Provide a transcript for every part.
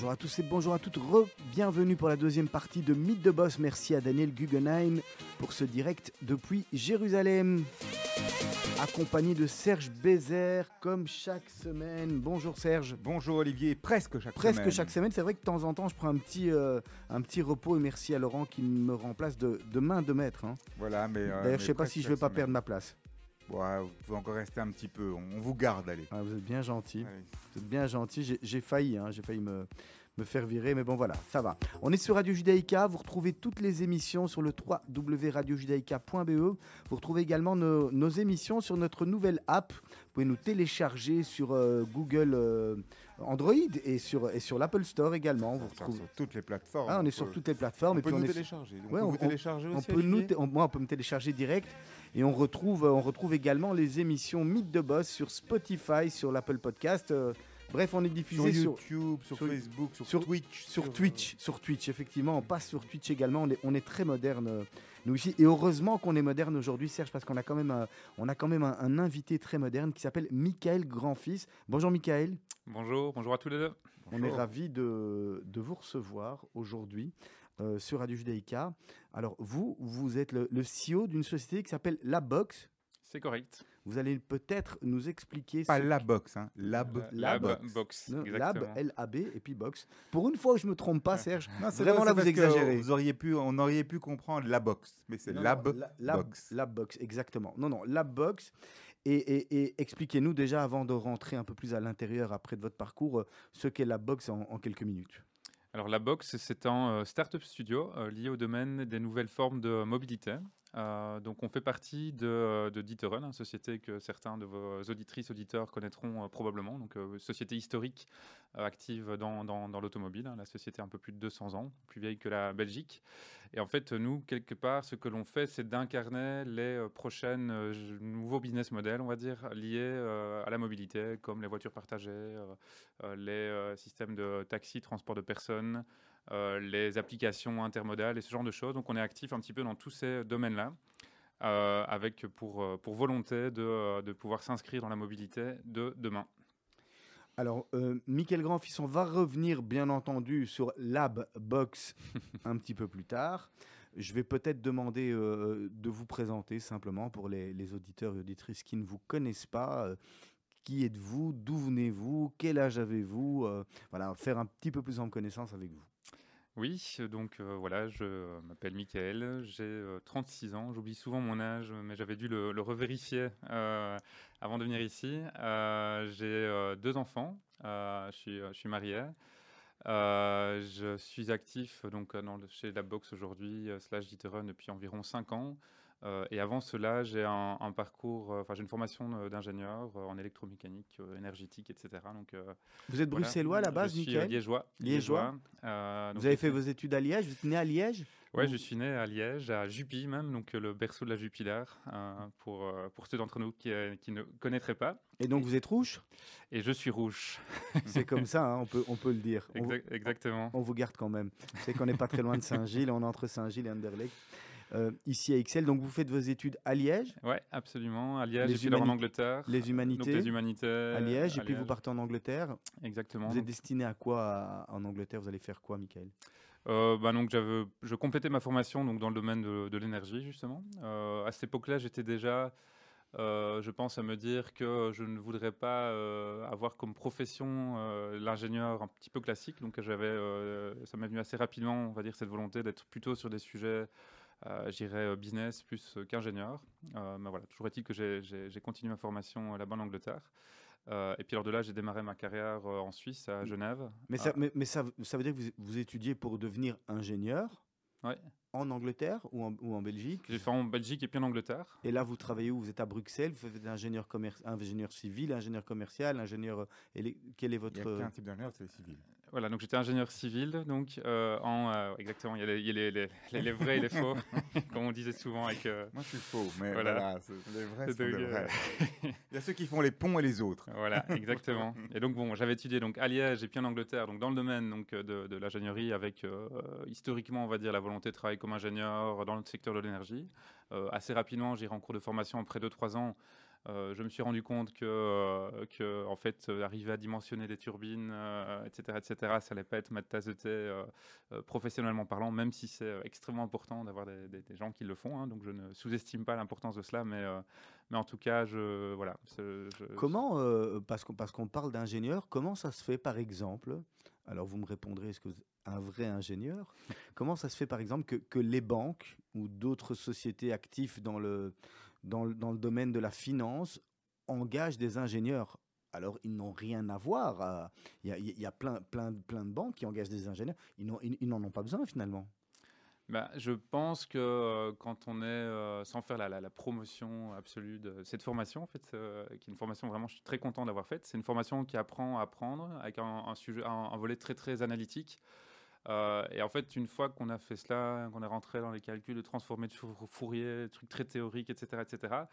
Bonjour à tous et bonjour à toutes. Bienvenue pour la deuxième partie de Mythe de Boss. Merci à Daniel Guggenheim pour ce direct depuis Jérusalem. Accompagné de Serge Bézère, comme chaque semaine. Bonjour Serge. Bonjour Olivier, presque chaque Presque semaine. chaque semaine. C'est vrai que de temps en temps, je prends un petit, euh, un petit repos et merci à Laurent qui me remplace de, de main de maître. hein. Voilà, mais. euh, D'ailleurs, je sais pas presque si je chaque vais pas semaine. perdre ma place. Ouais, vous pouvez encore rester un petit peu. On, vous garde, allez. Ah, vous êtes bien gentil. Vous êtes bien gentil. J'ai- failli, hein, j'ai failli me, me faire virer, mais bon voilà, ça va. On est sur Radio Judaïka. Vous retrouvez toutes les émissions sur le www.radiojudaïka.be. Vous retrouvez également nos, nos émissions sur notre nouvelle app. Vous pouvez nous télécharger sur euh, Google euh, Android et sur, et sur l'Apple Store également. Vous retrouvez. sur toutes les plateformes. Ah, on est peut- sur toutes les plateformes. On et peut puis nous on télécharger. Ouais, peut on- on nous, moi, on peut me télécharger direct et on retrouve, on retrouve également les émissions Mythe de Boss sur Spotify, sur l'Apple Podcast. euh, bref, on est diffusé sur, YouTube, sur, sur- Facebook, sur, sur- Twitch. sur Twitch, sur Twitch, effectivement, on passe sur Twitch également. On est, on est très moderne, euh, nous ici. Et heureusement qu'on est moderne aujourd'hui, Serge, parce qu'on a quand même, un- on a quand même un, un invité très moderne qui s'appelle Michael Grandfils. Bonjour, Michael. Bonjour, bonjour à tous les deux. On est ravis de, de vous recevoir aujourd'hui euh, sur Radio Judaïka. Alors, vous, vous êtes le, le CEO d'une société qui s'appelle La Box. C'est correct. Vous allez peut-être nous expliquer. Pas ce la box, hein. Lab. La Lab box. Non. Lab, L-A-B, et puis Box. Pour une fois que je me trompe pas, Serge, Non, c'est Vraiment, vrai, là, vous exagérez. Vous auriez pu, on aurait pu comprendre la box, mais c'est lab non, la- lab- box. Lab box, exactement. Non, non, lab box. Et, et- et expliquez-nous déjà, avant de rentrer un peu plus à l'intérieur après de votre parcours, euh, ce qu'est la box en, en quelques minutes. Alors la box, c'est un euh, startup studio euh, lié au domaine des nouvelles formes de mobilité. Euh, donc on fait partie de, euh, de D'Ieteren, une société que certains de vos auditrices, auditeurs connaîtront euh, probablement. Donc société historique active dans, l'automobile. hein. La société a un peu plus de 200 ans, plus vieille que la Belgique. Et en fait, nous, quelque part, ce que l'on fait, c'est d'incarner les prochaines nouveaux business models, on va dire, liés à la mobilité, comme les voitures partagées, les systèmes de taxi, transport de personnes, les applications intermodales et ce genre de choses. Donc on est actif un petit peu dans tous ces domaines-là, euh, avec pour, euh, pour volonté de, euh, de pouvoir s'inscrire dans la mobilité de demain. Alors, euh, Michael Grandfils, on va revenir bien entendu sur Lab Box un petit peu plus tard. Je vais peut-être demander euh, de vous présenter simplement pour les, les auditeurs et auditrices qui ne vous connaissent pas. euh, qui êtes-vous D'où venez-vous Quel âge avez-vous Euh, Voilà, faire un petit peu plus en connaissance avec vous. Oui, donc voilà, je m'appelle Michael, j'ai euh, 36 ans, j'oublie souvent mon âge, mais j'avais dû le, revérifier avant de venir ici. J'ai euh, deux enfants, je, suis, je suis marié. Je suis actif donc chez la boxe aujourd'hui, slash Diteron depuis environ 5 ans. Euh, et avant cela, j'ai un, un parcours, euh, enfin j'ai une formation euh, d'ingénieur en électromécanique, énergétique, etc. Donc, Vous êtes voilà. bruxellois à la base, Je suis Michael liégeois. Liégeois. Vous avez fait vos études à Liège Vous êtes né à Liège Ouais, Ou- je suis né à Liège, à Jupy même, donc le berceau de la Jupiler, euh, pour, euh, pour ceux d'entre nous qui, euh, qui ne connaîtraient pas. Et donc vous êtes rouge Et je suis rouge. C'est comme ça, hein, on, peut, on peut le dire. On, exactement. on vous garde quand même. C'est qu'on n'est pas très loin de Saint-Gilles, on est entre Saint-Gilles et Anderlecht. Euh, ici à Excel, donc vous faites vos études à Liège, Ouais, absolument. À Liège Les et puis en Angleterre. les Donc humanités, les humanités. à Liège, et puis vous partez en Angleterre. Exactement. Vous êtes destiné à quoi à- en Angleterre? Vous allez faire quoi, Michael? Euh, bah, donc je complétais ma formation donc dans le domaine de, de l'énergie justement. Euh, à cette époque-là, j'étais déjà, euh, je pense, à me dire que je ne voudrais pas euh, avoir comme profession euh, l'ingénieur un petit peu classique. Donc j'avais, ça m'est venu assez rapidement, on va dire, cette volonté d'être plutôt sur des sujets, euh, j'irais business plus euh, qu'ingénieur. Euh, mais voilà, toujours est-il que j'ai, continué ma formation euh, là-bas en Angleterre. Euh, et puis alors de là, j'ai démarré ma carrière euh, en Suisse, à Genève. Mais, ça, mais, mais ça, ça veut dire que vous, vous étudiez pour devenir ingénieur Ouais. en Angleterre ou en, ou en Belgique? J'ai fait en Belgique et puis en Angleterre. Et là, vous travaillez où? Vous êtes à Bruxelles, vous faites ingénieur, ingénieur civil, ingénieur commercial, ingénieur... euh, Quel est Il votre... n'y a qu'un type d'ingénieur, c'est le civil. Voilà, donc j'étais ingénieur civil, donc euh, en euh, exactement, il y a, les, les, les- vrais et les faux, comme on disait souvent avec. euh, Moi, je suis faux, mais Voilà. voilà, les vrais sont donc, euh, vrais. Il y a ceux qui font les ponts et les autres. voilà, exactement. Et donc bon, j'avais étudié donc à Liège et puis en Angleterre, donc dans le domaine donc de, de l'ingénierie, avec historiquement, on va dire, la volonté de travailler comme ingénieur dans le secteur de l'énergie. Assez rapidement, j'irai en cours de formation après 2-3 ans. Euh, je me suis rendu compte que, euh, en fait, euh, arriver à dimensionner des turbines, etc., etc., ça n'allait pas être ma tasse de thé professionnellement parlant, même si c'est extrêmement important d'avoir des, gens qui le font. Hein, donc je ne sous-estime pas l'importance de cela, mais, mais en tout cas, je, voilà. comment, parce qu'on parce qu'on parle d'ingénieur, comment ça se fait par exemple alors vous me répondrez, est-ce que vous un vrai ingénieur Comment ça se fait par exemple que, que les banques ou d'autres sociétés actives dans le, dans, le domaine de la finance engagent des ingénieurs. Alors, ils n'ont rien à voir. Il y, a, plein, plein, plein de banques qui engagent des ingénieurs. Ils n'en ont pas besoin finalement. Bah, je pense que euh, quand on est, euh, sans faire la, promotion absolue de cette formation, en fait, euh, qui est une formation vraiment, je suis très content d'avoir faite. C'est une formation qui apprend à apprendre avec un, sujet, un, volet très très analytique. Et en fait, une fois qu'on a fait cela, qu'on est rentré dans les calculs de transformer de Fourier, des trucs très théoriques, etc., etc.,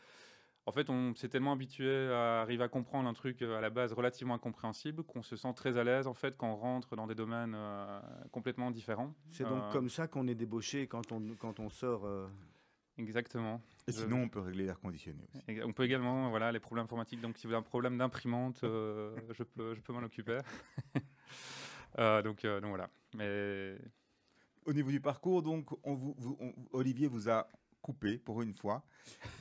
en fait, on s'est tellement habitué à arriver à comprendre un truc euh, à la base relativement incompréhensible qu'on se sent très à l'aise en fait quand on rentre dans des domaines euh, complètement différents. C'est donc euh, comme ça qu'on est débauché quand on, quand on sort. Exactement. Et sinon, on peut régler l'air conditionné aussi. On peut également, voilà, les problèmes informatiques. Donc, si vous avez un problème d'imprimante, je peux, je peux m'en occuper. donc, donc voilà. Mais au niveau du parcours, donc, on vous, Olivier vous a coupé pour une fois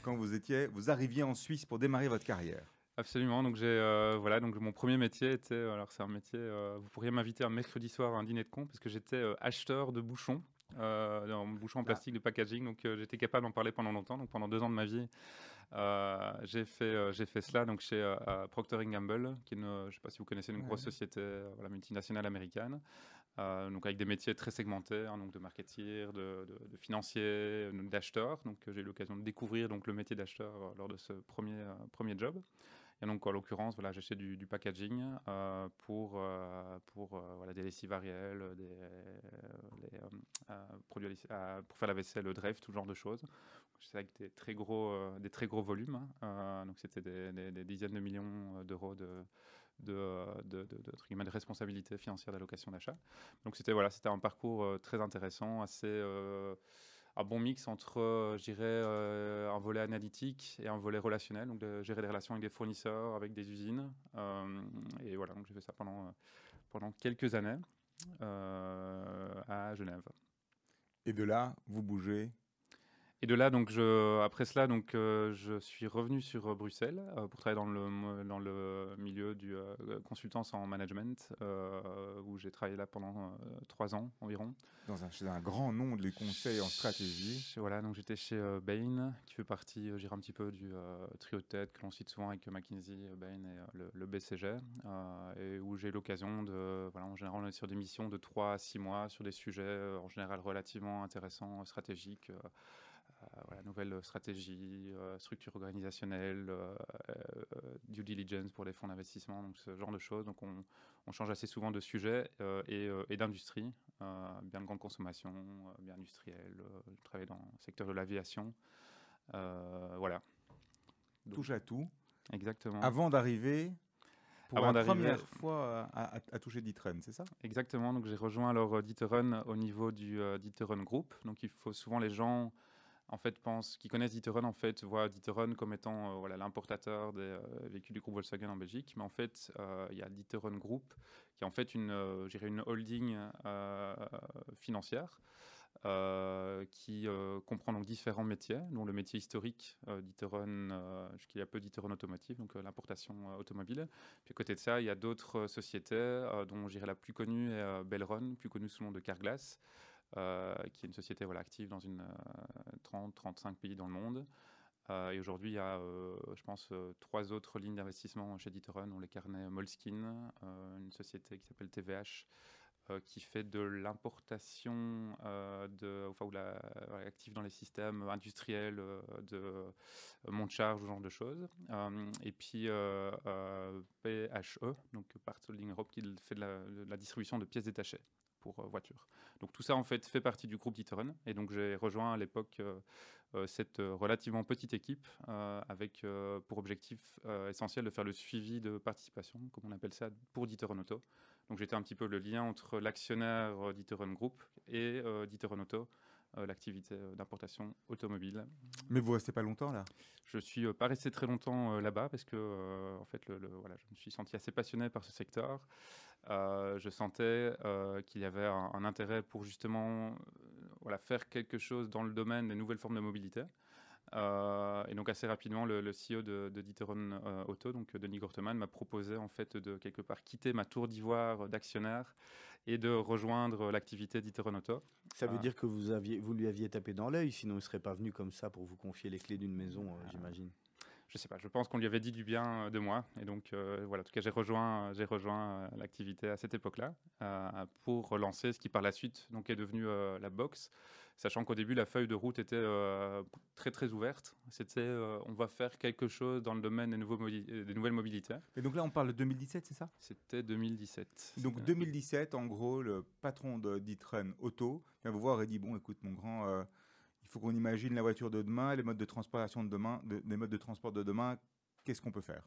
quand vous étiez, vous arriviez en Suisse pour démarrer votre carrière. Absolument. Donc j'ai euh, voilà donc mon premier métier était euh, alors c'est un métier euh, vous pourriez m'inviter un mercredi soir à un dîner de con parce que j'étais acheteur de bouchons euh, bouchons en ah. plastique de packaging donc j'étais capable d'en parler pendant longtemps donc pendant deux ans de ma vie j'ai fait j'ai fait cela donc chez Procter Gamble qui est une, je sais pas si vous connaissez une grosse société voilà, multinationale américaine euh, donc avec des métiers très segmentés, hein, donc de marketing, de, de, financier, d'acheteur. Donc j'ai eu l'occasion de découvrir donc le métier d'acheteur euh, lors de ce premier euh, premier job. Et donc en l'occurrence, voilà, j'achetais du, du, packaging pour pour voilà des lessives ariel, des produits pour faire la vaisselle, le Dreyf, tout genre de choses. C'est avec des très gros des très gros volumes. Hein. donc c'était des, dizaines de millions d'euros de de, de, de, de, responsabilité financière d'allocation d'achat. Donc c'était voilà, c'était un parcours euh, très intéressant, assez euh, un bon mix entre, euh, je dirais, un volet analytique et un volet relationnel, donc gérer des relations avec des fournisseurs, avec des usines. et voilà, donc j'ai fait ça pendant, pendant quelques années à Genève. Et de là, vous bougez et de là, donc, je, après cela, donc, euh, je suis revenu sur euh, Bruxelles euh, pour travailler dans le, dans le milieu du consultance en management, où j'ai travaillé là pendant trois ans environ. Dans un, chez un grand nom de conseils en stratégie. Voilà, donc j'étais chez Bain, qui fait partie, j'irai un petit peu du trio de tête que l'on cite souvent avec McKinsey, Bain et le, BCG, et où j'ai eu l'occasion de, voilà, en général, on est sur des missions de trois à six mois sur des sujets en général relativement intéressants, stratégiques. Euh, voilà, nouvelle stratégie, euh, structure organisationnelle, euh, due diligence pour les fonds d'investissement, donc ce genre de choses. Donc on, change assez souvent de sujet et, d'industrie, bien de grande consommation, bien industriel. je travaille dans le secteur de l'aviation. voilà. Touche à tout. Exactement. Avant d'arriver pour la première fois à, toucher Diteren, c'est ça? Exactement. Donc j'ai rejoint alors Diteren au niveau du Diteren Group. Donc il faut souvent les gens en fait, pensent, qui connaissent D'Ieteren, en fait, voient D'Ieteren comme étant euh, voilà, l'importateur des euh, véhicules du groupe Volkswagen en Belgique. Mais en fait, euh, il y a D'Ieteren Group, qui est en fait une, une holding financière. qui comprend donc différents métiers, dont le métier historique d'Iteron, jusqu'il y a peu d'Iteron Automotive, donc l'importation automobile. Puis à côté de ça, il y a d'autres sociétés, dont je la plus connue est Belron, plus connue sous le nom de Carglass, qui est une société voilà, active dans une 30-35 euh, pays dans le monde. Euh, et aujourd'hui, il y a, je pense, trois autres lignes d'investissement chez D'Ieteren. On les carnets Moleskine, une société qui s'appelle TVH, qui fait de l'importation de, enfin, ou la, active dans les systèmes industriels de monte charge, ce genre de choses. et puis PHE, donc Parts Holding Europe, qui fait de la distribution de pièces détachées pour euh, voiture. Donc tout ça en fait fait partie du groupe D'Ieteren et donc j'ai rejoint à l'époque euh, euh, cette relativement petite équipe avec pour objectif essentiel de faire le suivi de participation, comme on appelle ça, pour D'Ieteren Auto. Donc j'étais un petit peu le lien entre l'actionnaire D'Ieteren Group et D'Ieteren Auto l'activité d'importation automobile. Mais vous restez pas longtemps là? Je suis pas resté très longtemps là-bas parce que en fait, le, voilà, je me suis senti assez passionné par ce secteur. je sentais qu'il y avait un, un, intérêt pour justement voilà, faire quelque chose dans le domaine des nouvelles formes de mobilité. Euh, et donc assez rapidement, le, CEO de, de Diteron euh, Auto, donc euh, Denis Gorteman, m'a proposé en fait de quelque part quitter ma tour d'ivoire d'actionnaire et de rejoindre l'activité d'Iteron Auto. Ça veut dire que vous, aviez, vous lui aviez tapé dans l'œil, sinon il ne serait pas venu comme ça pour vous confier les clés d'une maison, j'imagine. Je sais pas, je pense qu'on lui avait dit du bien de moi. Et donc, voilà, en tout cas, j'ai rejoint, j'ai rejoint l'activité à cette époque-là pour relancer ce qui par la suite donc, est devenu la boxe sachant qu'au début, la feuille de route était euh, très très ouverte. C'était euh, on va faire quelque chose dans le domaine des, nouveaux des, nouvelles mobilités. Et donc là, on parle de 2017, c'est ça? C'était 2017. Donc 2017, en gros, le patron de d'Itrun Auto vient vous voir et dit, bon, écoute, mon grand, euh, il faut qu'on imagine la voiture de demain, les modes de transportation de demain, les modes de transport de demain, qu'est-ce qu'on peut faire?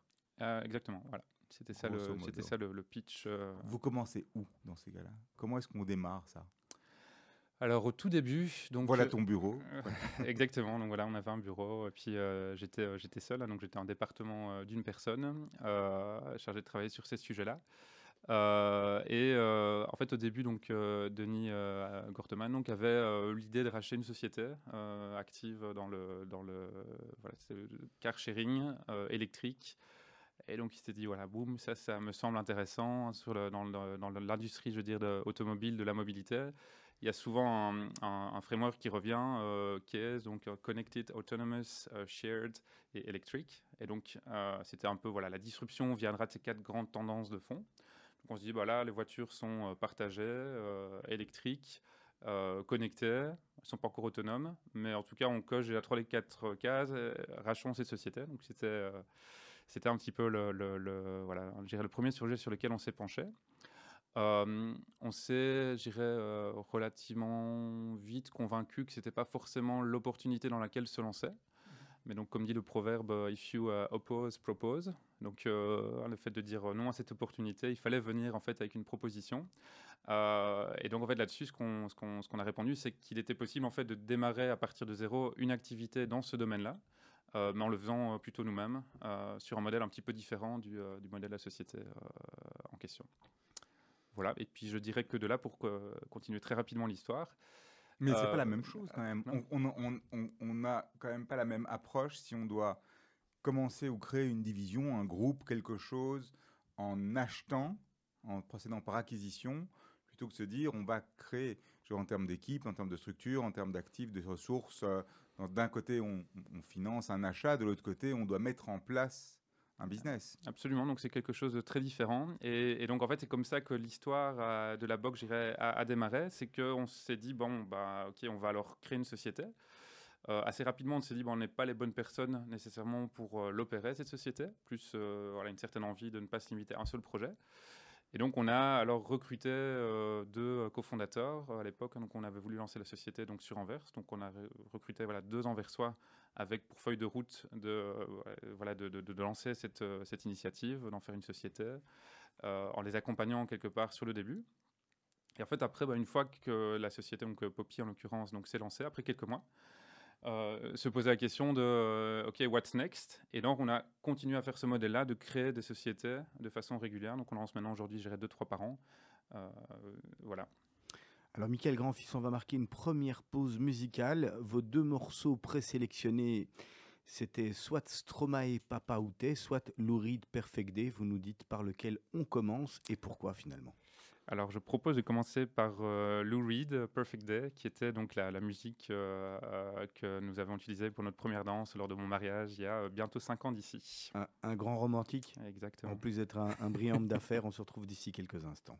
Exactement, voilà. C'était ça, le, c'était ça le, pitch. Vous commencez où dans ces cas-là? Comment est-ce qu'on démarre ça? Alors au tout début, donc voilà ton bureau. exactement. Donc voilà, on avait un bureau. Et puis euh, j'étais euh, j'étais seul, hein, donc j'étais en département euh, d'une personne chargé de travailler sur ces sujets-là. et en fait, au début, donc Denis Gorteman donc avait l'idée de racheter une société active dans le dans le, voilà, car sharing électrique. Et donc il s'est dit voilà, boum, ça, ça me semble intéressant sur le, dans l'industrie, je veux dire, de, automobile, de la mobilité il y a souvent un, framework qui revient, euh, qui est donc euh, Connected, Autonomous, euh, Shared et Electric. Et donc, c'était un peu, voilà, la disruption viendra de ces quatre grandes tendances de fond. Donc, on se dit, voilà, les voitures sont partagées, électriques, connectées, elles ne sont pas encore autonomes, mais en tout cas, on coche la 3 les 4 cases, rachons ces sociétés. Donc, c'était c'était un petit peu le voilà, le premier sujet sur lequel on s'est penché. Euh, on s'est, je dirais, euh, relativement vite convaincu que c'était pas forcément l'opportunité dans laquelle se lancer. Mais donc, comme dit le proverbe, euh, if you oppose, propose. Donc, le fait de dire non à cette opportunité, il fallait venir en fait avec une proposition. et donc, en fait, là-dessus, ce qu'on ce a répondu, c'est qu'il était possible en fait de démarrer à partir de zéro une activité dans ce domaine-là. mais en le faisant plutôt nous-mêmes, sur un modèle un petit peu différent du modèle de la société en question. Voilà. Et puis je dirais que de là, pour continuer très rapidement l'histoire. Mais c'est pas la euh, même chose quand même. On n'a quand même pas la même approche si on doit commencer ou créer une division, un groupe, quelque chose, en achetant, en procédant par acquisition, plutôt que de se dire on va créer, en termes d'équipe, en termes de structure, en termes d'actifs, de ressources. Euh, d'un côté, on, finance un achat, de l'autre côté, on doit mettre en place un business. Absolument, donc c'est quelque chose de très différent. Et, donc en fait, c'est comme ça que l'histoire euh, de la box a, a, démarré. C'est qu'on s'est dit, bon, bah, ok, on va alors créer une société. Euh, assez rapidement, on s'est dit, bon, on n'est pas les bonnes personnes nécessairement pour euh, l'opérer, cette société. Plus voilà, une certaine envie de ne pas se limiter à un seul projet. Et donc, on a alors recruté deux cofondateurs à l'époque. Donc, on avait voulu lancer la société donc, sur Anvers. Donc, on a recruté voilà, deux Anversois avec pour feuille de route de, euh, voilà, de, lancer cette, euh, cette initiative, d'en faire une société, euh, en les accompagnant quelque part sur le début. Et en fait, après, bah, une fois que la société, donc Poppy en l'occurrence, s'est lancée, après quelques mois, se poser la question de OK, what's next? Et donc, on a continué à faire ce modèle-là, de créer des sociétés de façon régulière. Donc, on lance maintenant aujourd'hui, je dirais, deux, trois par an. voilà. Alors, Michael Grandfils, on va marquer une première pause musicale. Vos deux morceaux présélectionnés, c'était soit Stromae Papa Outé, soit Lou Reed Perfect Day. Vous nous dites par lequel on commence et pourquoi finalement alors, je propose de commencer par euh, Lou Reed, Perfect Day, qui était donc la, musique euh, euh, que nous avons utilisée pour notre première danse lors de mon mariage il y a bientôt cinq ans d'ici. Un, grand romantique? Exactement. En plus d'être un, un brillant homme d'affaires, on se retrouve d'ici quelques instants.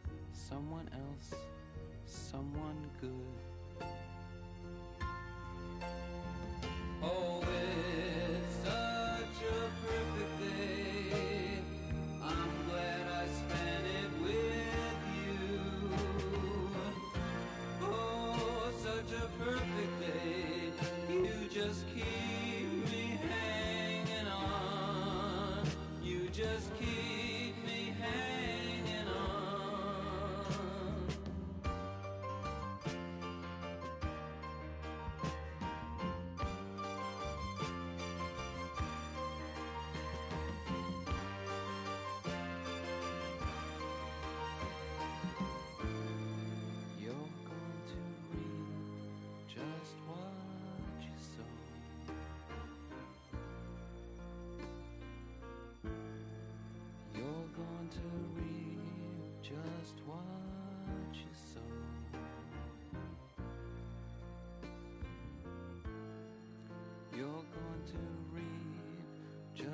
someone else, someone good.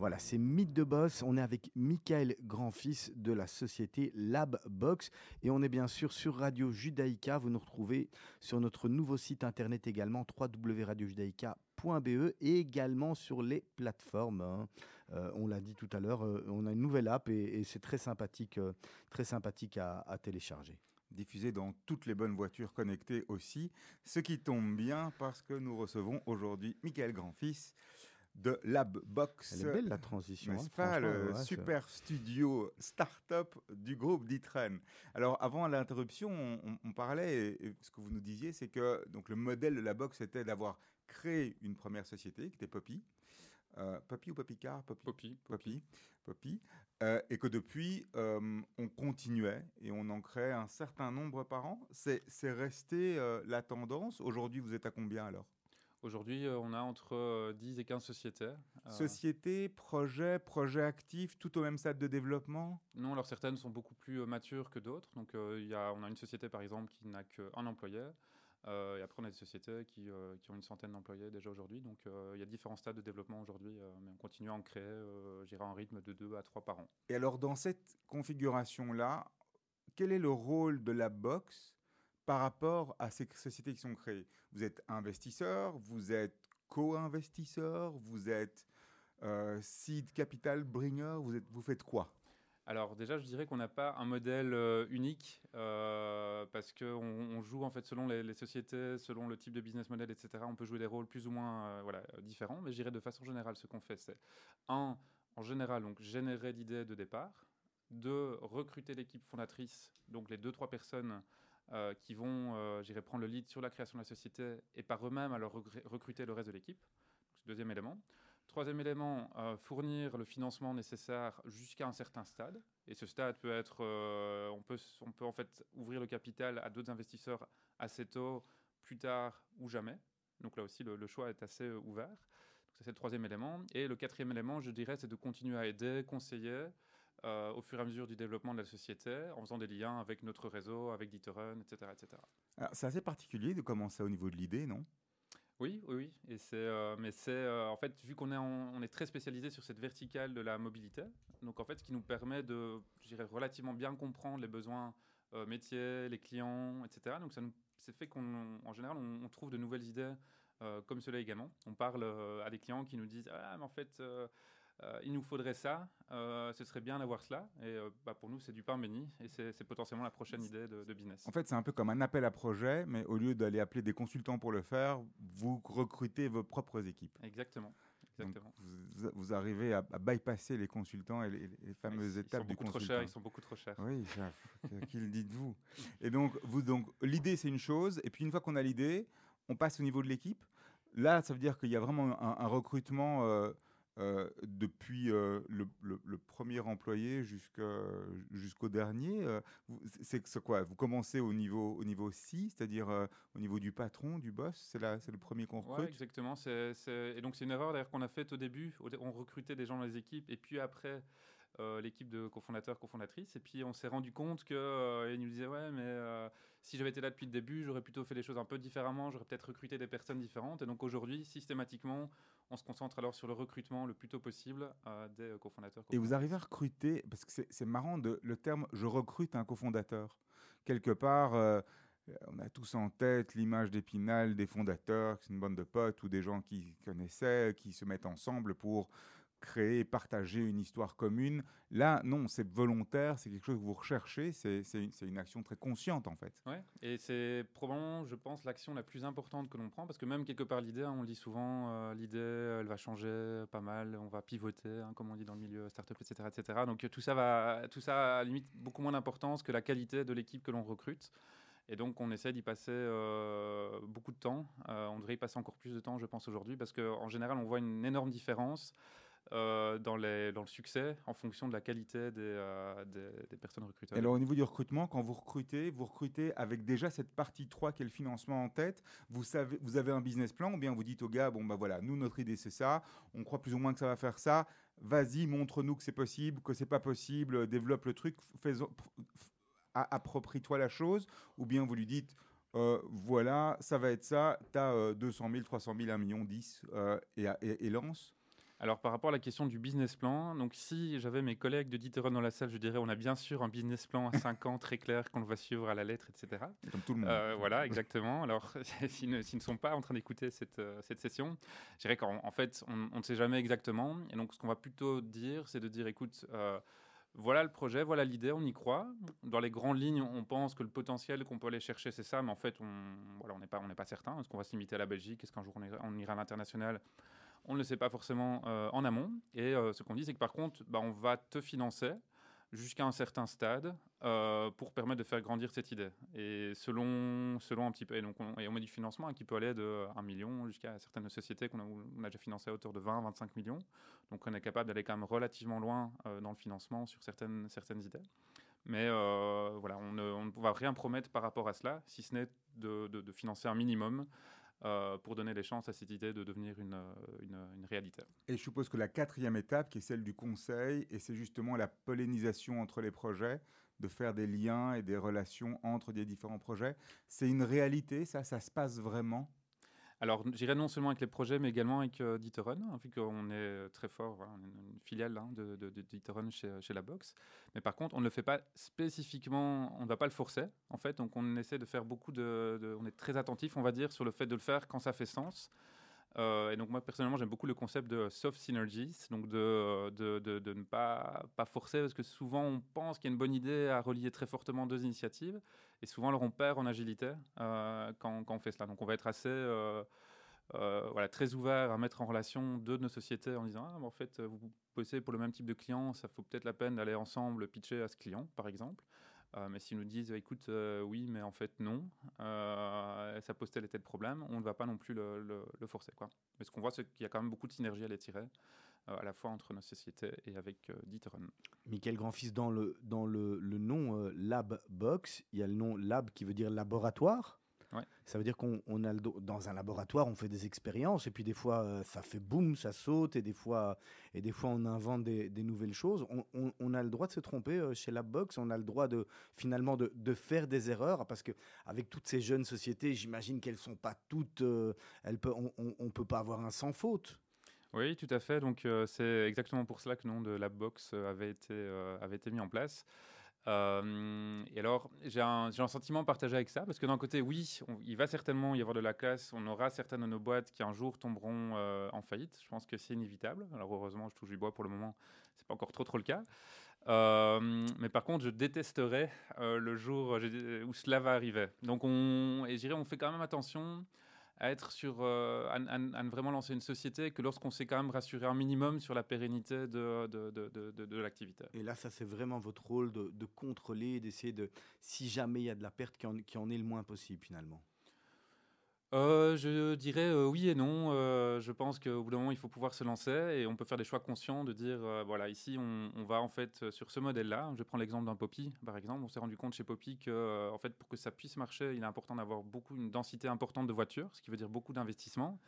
Voilà, c'est Mythe de Boss. On est avec Michael Grandfils de la société Labbox et on est bien sûr sur Radio Judaïka. Vous nous retrouvez sur notre nouveau site internet également www.radiojudaïka.be et également sur les plateformes. hein. Euh, on l'a dit tout à l'heure, euh, on a une nouvelle app et, et c'est très sympathique, euh, très sympathique à, à télécharger. diffusé dans toutes les bonnes voitures connectées aussi, ce qui tombe bien parce que nous recevons aujourd'hui Michael Grandfils de Labbox. Elle est belle la transition. N'est-ce hein, pas, le ouais, super studio start-up du groupe d'Itren. Alors, avant l'interruption, on, on- on parlait, et, et ce que vous nous disiez, c'est que donc, le modèle de la box était d'avoir créé une première société qui était Poppy. Euh, Poppy ou Poppy Car? Poppy. Poppy. Poppy. Poppy. Euh, et que depuis, euh, on continuait et on en crée un certain nombre par an. C'est c'est resté euh, la tendance. Aujourd'hui, vous êtes à combien alors? Aujourd'hui, euh, on a entre euh, 10 et 15 sociétés. Euh, Société, projet, projet actif, tout au même stade de développement? Non, alors certaines sont beaucoup plus euh, matures que d'autres. Donc, euh, y a, on a une société, par exemple, qui n'a qu'un employé. Euh, et après, on a des sociétés qui, euh, qui ont une centaine d'employés déjà aujourd'hui. Donc, euh, il y a différents stades de développement aujourd'hui, euh, mais on continue à en créer, euh, j'irai en rythme de 2 à 3 par an. Et alors, dans cette configuration-là, quel est le rôle de la box par rapport à ces sociétés qui sont créées Vous êtes investisseur, vous êtes co-investisseur, vous êtes euh, seed capital bringer, vous, êtes, vous faites quoi? Alors déjà, je dirais qu'on n'a pas un modèle euh, unique euh, parce qu'on on joue en fait selon les, sociétés, selon le type de business model, etc. On peut jouer des rôles plus ou moins voilà, différents, mais je dirais de façon générale, ce qu'on fait, c'est un, en général, donc générer l'idée de départ, deux, recruter l'équipe fondatrice, donc les deux trois personnes euh, qui vont, euh, j'irai prendre le lead sur la création de la société et par eux-mêmes alors recr- recruter le reste de l'équipe. C'est le Deuxième élément. Troisième élément, euh, fournir le financement nécessaire jusqu'à un certain stade. Et ce stade peut être, on, peut, on peut en fait ouvrir le capital à d'autres investisseurs assez tôt, plus tard ou jamais. Donc là aussi, le, choix est assez ouvert. Ça, c'est le troisième élément. Et le quatrième élément, je dirais, c'est de continuer à aider, conseiller euh, au fur et à mesure du développement de la société, en faisant des liens avec notre réseau, avec Dieterun, etc. etc. Alors, C'est assez particulier de commencer au niveau de l'idée, non? Oui, oui, oui. Et c'est, euh, mais c'est euh, en fait vu qu'on est, en- on est très spécialisé sur cette verticale de la mobilité, donc en fait ce qui nous permet de, relativement bien comprendre les besoins euh, métiers, les clients, etc. Donc ça nous, c'est fait qu'on, en général, on, on trouve de nouvelles idées euh, comme cela également. On parle euh, à des clients qui nous disent ah mais en fait euh, il nous faudrait ça, ce serait bien d'avoir cela. Et bah, pour nous, c'est du pain béni et c'est potentiellement la prochaine idée de, de business. En fait, c'est un peu comme un appel à projet, mais au lieu d'aller appeler des consultants pour le faire, vous recrutez vos propres équipes. Exactement. Exactement. vous, vous arrivez à, à bypasser les consultants et les, les fameuses ils, étapes sont du beaucoup trop consultant. chers, ils sont beaucoup trop chers. Oui, ça, que- qui le dites-vous Et donc, vous, donc l'idée, c'est une chose. Et puis, une fois qu'on a l'idée, on passe au niveau de l'équipe. Là, ça veut dire qu'il y a vraiment un, un recrutement euh, euh, depuis euh, le, le- le premier employé jusqu'au dernier. euh, vous- c'est quoi? Vous commencez au niveau, au niveau C, c'est-à-dire euh, au niveau du patron, du boss C'est le premier qu'on Ouais, recrute? exactement. c'est- c'est- Et donc, c'est une erreur d'ailleurs qu'on a faite au début. On recrutait des gens dans les équipes et puis après, euh, l'équipe de cofondateurs, cofondatrices. Et puis, on s'est rendu compte qu'ils nous disaient Ouais, mais euh, si j'avais été là depuis le début, j'aurais plutôt fait les choses un peu différemment. J'aurais peut-être recruté des personnes différentes. Et donc, aujourd'hui, systématiquement, on se concentre alors sur le recrutement le plus tôt possible euh, des euh, cofondateurs. Et vous arrivez à recruter, parce que c'est- marrant de, le terme je recrute un cofondateur. Quelque part, euh, on a tous en tête l'image d'Épinal des fondateurs, c'est une bande de potes ou des gens qui connaissaient, qui se mettent ensemble pour créer, partager une histoire commune. Là, non, c'est volontaire, c'est quelque chose que vous recherchez, c'est une, action très consciente en fait. Ouais, et c'est probablement, je pense, l'action la plus importante que l'on prend, parce que même quelque part l'idée, hein, on dit souvent, euh, l'idée, elle va changer pas mal, on va pivoter, hein, comme on dit dans le milieu startup, etc., etc. Donc euh, tout ça va, tout ça a limite beaucoup moins d'importance que la qualité de l'équipe que l'on recrute. Et donc on essaie d'y passer euh, beaucoup de temps. Euh, on devrait y passer encore plus de temps, je pense aujourd'hui, parce qu'en général, on voit une énorme différence. Euh, dans, le succès en fonction de la qualité des, euh, personnes recrutées. Et alors au niveau du recrutement, quand vous recrutez, vous recrutez avec déjà cette partie 3 qui est le financement en tête. Vous, avez un business plan ou bien vous dites au gars, bon bah voilà, nous notre idée c'est ça, on croit plus ou moins que ça va faire ça, vas-y, montre-nous que c'est possible, que c'est pas possible, euh, développe le truc, approprie-toi la chose, ou bien vous lui dites, euh, voilà, ça va être ça, tu as 200 000, 300 000, 1 million, 10, euh, et, et- et lance. Alors par rapport à la question du business plan, donc si j'avais mes collègues de Diteron dans la salle, je dirais on a bien sûr un business plan à 5 ans très clair qu'on va suivre à la lettre, etc. Comme tout le monde. Euh, voilà, exactement. Alors s'ils ne, sont pas en train d'écouter cette, euh, cette session, je dirais qu'en en fait on, on ne sait jamais exactement. Et donc ce qu'on va plutôt dire, c'est de dire écoute, euh, voilà le projet, voilà l'idée, on y croit. Dans les grandes lignes, on pense que le potentiel qu'on peut aller chercher, c'est ça, mais en fait, on voilà, on n'est pas, on n'est pas certain. Est-ce qu'on va se limiter à la Belgique? Est-ce qu'un jour on ira, on ira à l'international? On ne le sait pas forcément euh, en amont. Et euh, ce qu'on dit, c'est que par contre, bah, on va te financer jusqu'à un certain stade euh, pour permettre de faire grandir cette idée. Et selon, selon un petit peu, et on, et on met du financement hein, qui peut aller de 1 million jusqu'à certaines sociétés qu'on a, déjà financé à hauteur de 20, 25 millions. Donc on est capable d'aller quand même relativement loin dans le financement sur certaines, certaines idées. Mais voilà, on ne, on va rien promettre par rapport à cela, si ce n'est de financer un minimum euh, pour donner les chances à cette idée de devenir une, euh, une, une réalité. Et je suppose que la quatrième étape, qui est celle du conseil, et c'est justement la pollinisation entre les projets, de faire des liens et des relations entre des différents projets, c'est une réalité, ça, ça se passe vraiment? Alors, j'irai non seulement avec les projets, mais également avec euh, hein, vu qu'on est euh, très fort, voilà, on est une, filiale hein, de, de, Diteron chez, la box. Mais par contre, on ne le fait pas spécifiquement, on ne va pas le forcer, en fait. Donc, on essaie de faire beaucoup de- On est très attentif, on va dire, sur le fait de le faire quand ça fait sens. Euh, et donc, moi, personnellement, j'aime beaucoup le concept de soft synergies, donc de, de, de- ne pas, pas forcer, parce que souvent, on pense qu'il y a une bonne idée à relier très fortement deux initiatives. Et souvent, alors, on perd en agilité euh, quand, quand on fait cela. Donc, on va être assez. euh, voilà, très ouvert à mettre en relation deux de nos sociétés en disant ah, en fait vous bossez pour le même type de client, ça vaut peut-être la peine d'aller ensemble pitcher à ce client par exemple. Euh, mais s'ils nous disent écoute euh, oui mais en fait non, euh, ça pose tel et tel problème, on ne va pas non plus le, forcer quoi. Mais ce qu'on voit c'est qu'il y a quand même beaucoup de synergie à les tirer euh, à la fois entre nos sociétés et avec euh, Diteron. Michael Grandfils, dans le, dans le, le nom euh, Lab Box, il y a le nom Lab qui veut dire laboratoire. Ouais. Ça veut dire qu'on on a le do- dans un laboratoire, on fait des expériences et puis des fois euh, ça fait boum, ça saute et des fois, et des fois on invente des, des nouvelles choses. On, on- on a le droit de se tromper euh, chez Labbox, on a le droit de finalement de, de faire des erreurs parce que avec toutes ces jeunes sociétés, j'imagine qu'elles sont pas toutes, euh, elles peut, on, peut pas avoir un sans faute. Oui, tout à fait. Donc, euh, c'est exactement pour cela que le nom de Labbox avait été, euh, avait été mis en place. Euh, et alors, j'ai un, un sentiment partagé avec ça, parce que d'un côté, oui, il va certainement y avoir de la casse, on aura certaines de nos boîtes qui un jour tomberont euh, en faillite. Je pense que c'est inévitable. Alors heureusement, je touche du bois pour le moment, c'est pas encore trop trop le cas. Euh, mais par contre, je détesterais le jour où cela va arriver. Donc, on, et je dirais, on fait quand même attention à être sur, euh, vraiment lancer une société que lorsqu'on s'est quand même rassuré un minimum sur la pérennité de, de, de, l'activité. Et là, ça, c'est vraiment votre rôle de, contrôler, d'essayer de, si jamais il y a de la perte, qu'il y en, en ait le moins possible finalement. Euh, je dirais euh, oui et non. Euh, je pense qu'au bout d'un moment, il faut pouvoir se lancer et on peut faire des choix conscients de dire voilà, ici, on, va en fait sur ce modèle-là. Je prends l'exemple d'un Poppy, par exemple. On s'est rendu compte chez Poppy que, en fait, pour que ça puisse marcher, il est important d'avoir beaucoup, une densité importante de voitures, ce qui veut dire beaucoup d'investissement.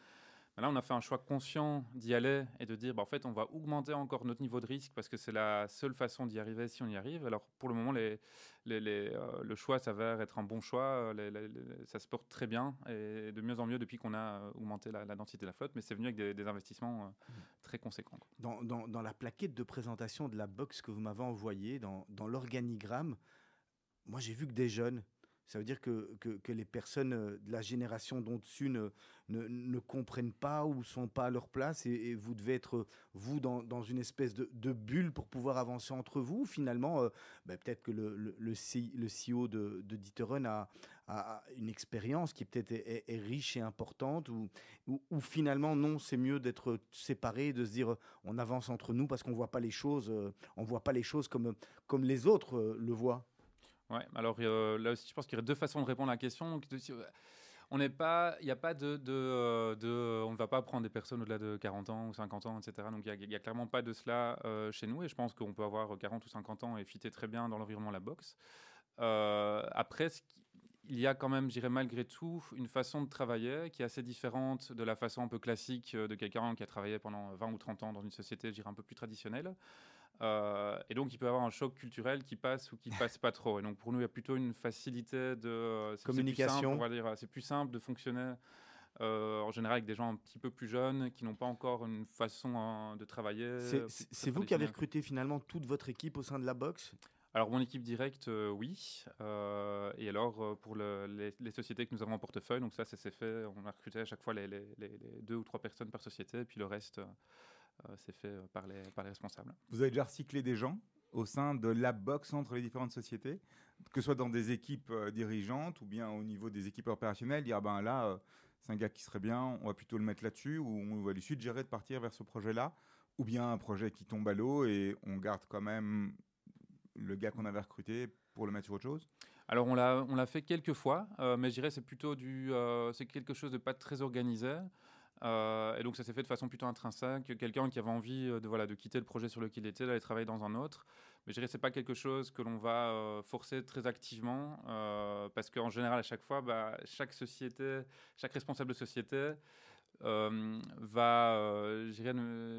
Là, on a fait un choix conscient d'y aller et de dire, bah, en fait, on va augmenter encore notre niveau de risque parce que c'est la seule façon d'y arriver si on y arrive. Alors, pour le moment, les, les- les, euh, le choix s'avère être un bon choix. Ça se porte très bien et de mieux en mieux depuis qu'on a augmenté la, la densité de la flotte. Mais c'est venu avec des, des investissements euh, très conséquents. quoi. Dans, dans- dans la plaquette de présentation de la box que vous m'avez envoyée, dans, dans l'organigramme, moi j'ai vu que des jeunes. Ça veut dire que, que- les personnes euh, de la génération dont dessus ne, ne, ne comprennent pas ou sont pas à leur place et, vous devez être, euh, vous, dans, dans une espèce de, bulle pour pouvoir avancer entre vous. Finalement, euh, ben, peut-être que le, le, le, CEO de, de D'Ieteren a, a une expérience qui peut-être est, riche et importante ou, ou, finalement, non, c'est mieux d'être séparés, de se dire on avance entre nous parce qu'on voit pas les choses, on voit pas les choses comme, comme les autres le voient. Ouais, alors euh, là aussi, je pense qu'il y aurait deux façons de répondre à la question. On n'est pas, il n'y a pas de, euh, de- on ne va pas prendre des personnes au-delà de 40 ans ou 50 ans, etc. Donc, il n'y a, clairement pas de cela euh, chez nous. Et je pense qu'on peut avoir 40 ou 50 ans et fitter très bien dans l'environnement de la boxe. Après, il y a quand même, je dirais malgré tout, une façon de travailler qui est assez différente de la façon un peu classique de quelqu'un qui a travaillé pendant 20 ou 30 ans dans une société, je dirais, un peu plus traditionnelle. Euh, et donc, il peut y avoir un choc culturel qui passe ou qui passe pas trop. Et donc, pour nous, il y a plutôt une facilité de c'est- c'est plus Communication. C'est plus simple de fonctionner euh, en général avec des gens un petit peu plus jeunes qui n'ont pas encore une façon hein, de travailler. C'est- vous qui avez recruté finalement toute votre équipe au sein de la boxe? Alors, mon équipe directe, euh, oui. Euh, et alors, euh, pour le- les, les sociétés que nous avons en portefeuille, donc ça, ça s'est fait. On a recruté à chaque fois les, les- les- les deux ou trois personnes par société, et puis le reste, c'est fait euh, par les, par les responsables. Vous avez déjà recyclé des gens au sein de la box entre les différentes sociétés, que ce soit dans des équipes euh, dirigeantes ou bien au niveau des équipes opérationnelles, dire ben là, euh, c'est un gars qui serait bien, on va plutôt le mettre là-dessus, ou on va lui suggérer de partir vers ce projet-là, ou bien un projet qui tombe à l'eau et on garde quand même le gars qu'on avait recruté pour le mettre sur autre chose? Alors on l'a on l'a fait quelques fois, euh, mais je dirais c'est plutôt du euh, c'est quelque chose de pas très organisé. Euh, et donc ça s'est fait de façon plutôt intrinsèque. Quelqu'un qui avait envie euh, de voilà de quitter le projet sur lequel il était, d'aller travailler dans un autre. Mais je dirais c'est pas quelque chose que l'on va euh, forcer très activement parce qu'en général à chaque fois, bah, chaque société, chaque responsable de société va,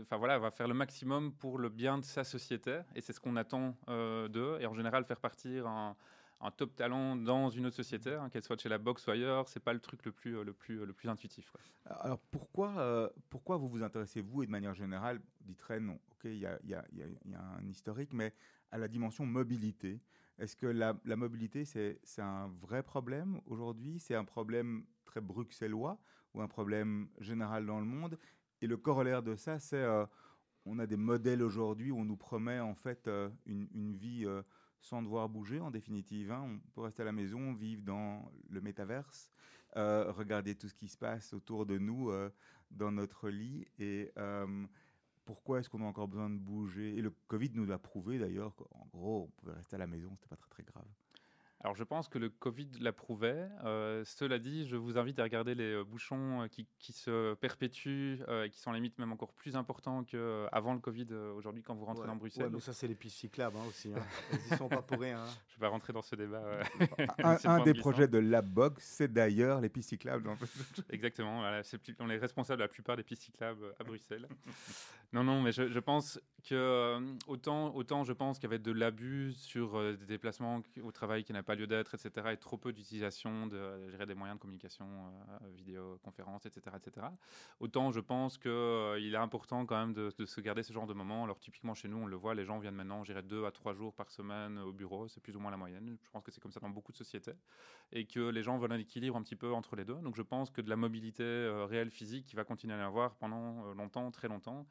enfin voilà, va faire le maximum pour le bien de sa société, et c'est ce qu'on attend d'eux. Et en général, faire partir un, un top talent dans une autre société, hein, qu'elle soit chez la boxe ou ailleurs, c'est pas le truc le plus, euh, le plus, le plus intuitif. Alors pourquoi, euh, pourquoi vous vous intéressez, vous, et de manière générale, d'Itren, ok, il y a, y a- y y a un historique, mais à la dimension mobilité Est-ce que la, mobilité, c'est un vrai problème aujourd'hui? C'est un problème très bruxellois ou un problème général dans le monde? Et le corollaire de ça, c'est euh, on a des modèles aujourd'hui où on nous promet en fait euh, une, une vie euh, sans devoir bouger, en définitive. hein. On peut rester à la maison, vivre dans le métaverse, euh, regarder tout ce qui se passe autour de nous euh, dans notre lit. Et euh, pourquoi est-ce qu'on a encore besoin de bouger? Et le Covid nous l'a prouvé d'ailleurs. qu'en gros, on pouvait rester à la maison, c'était pas très très grave. Alors je pense que le Covid l'approuvait. Euh, cela dit, je vous invite à regarder les euh, bouchons euh, qui, qui se perpétuent euh, et qui sont limite même encore plus importants qu'avant le Covid aujourd'hui quand vous rentrez Ouais, dans Bruxelles. ouais, mais ça, c'est les pistes cyclables hein, aussi. Hein. Ils y sont pas pour rien. hein. Je vais pas rentrer dans ce débat. euh, Un, des glissant. projets de la box, c'est d'ailleurs les pistes cyclables. Exactement, voilà, on est responsable de la plupart des pistes cyclables à Bruxelles. non, non, mais je, je pense que autant, autant je pense qu'il y avait de l'abus sur des déplacements au travail qui n'a pas lieu d'être, etc., et trop peu d'utilisation de, dirais, des moyens de communication, euh, vidéoconférence, etc., etc. Autant je pense qu'il il est important quand même de, se garder ce genre de moments. Alors typiquement chez nous, on le voit, les gens viennent maintenant, dirais, deux à trois jours par semaine au bureau, c'est plus ou moins la moyenne. Je pense que c'est comme ça dans beaucoup de sociétés, et que les gens veulent un équilibre un petit peu entre les deux. Donc je pense que de la mobilité euh, réelle physique, qui va continuer à y avoir pendant euh, longtemps, très longtemps.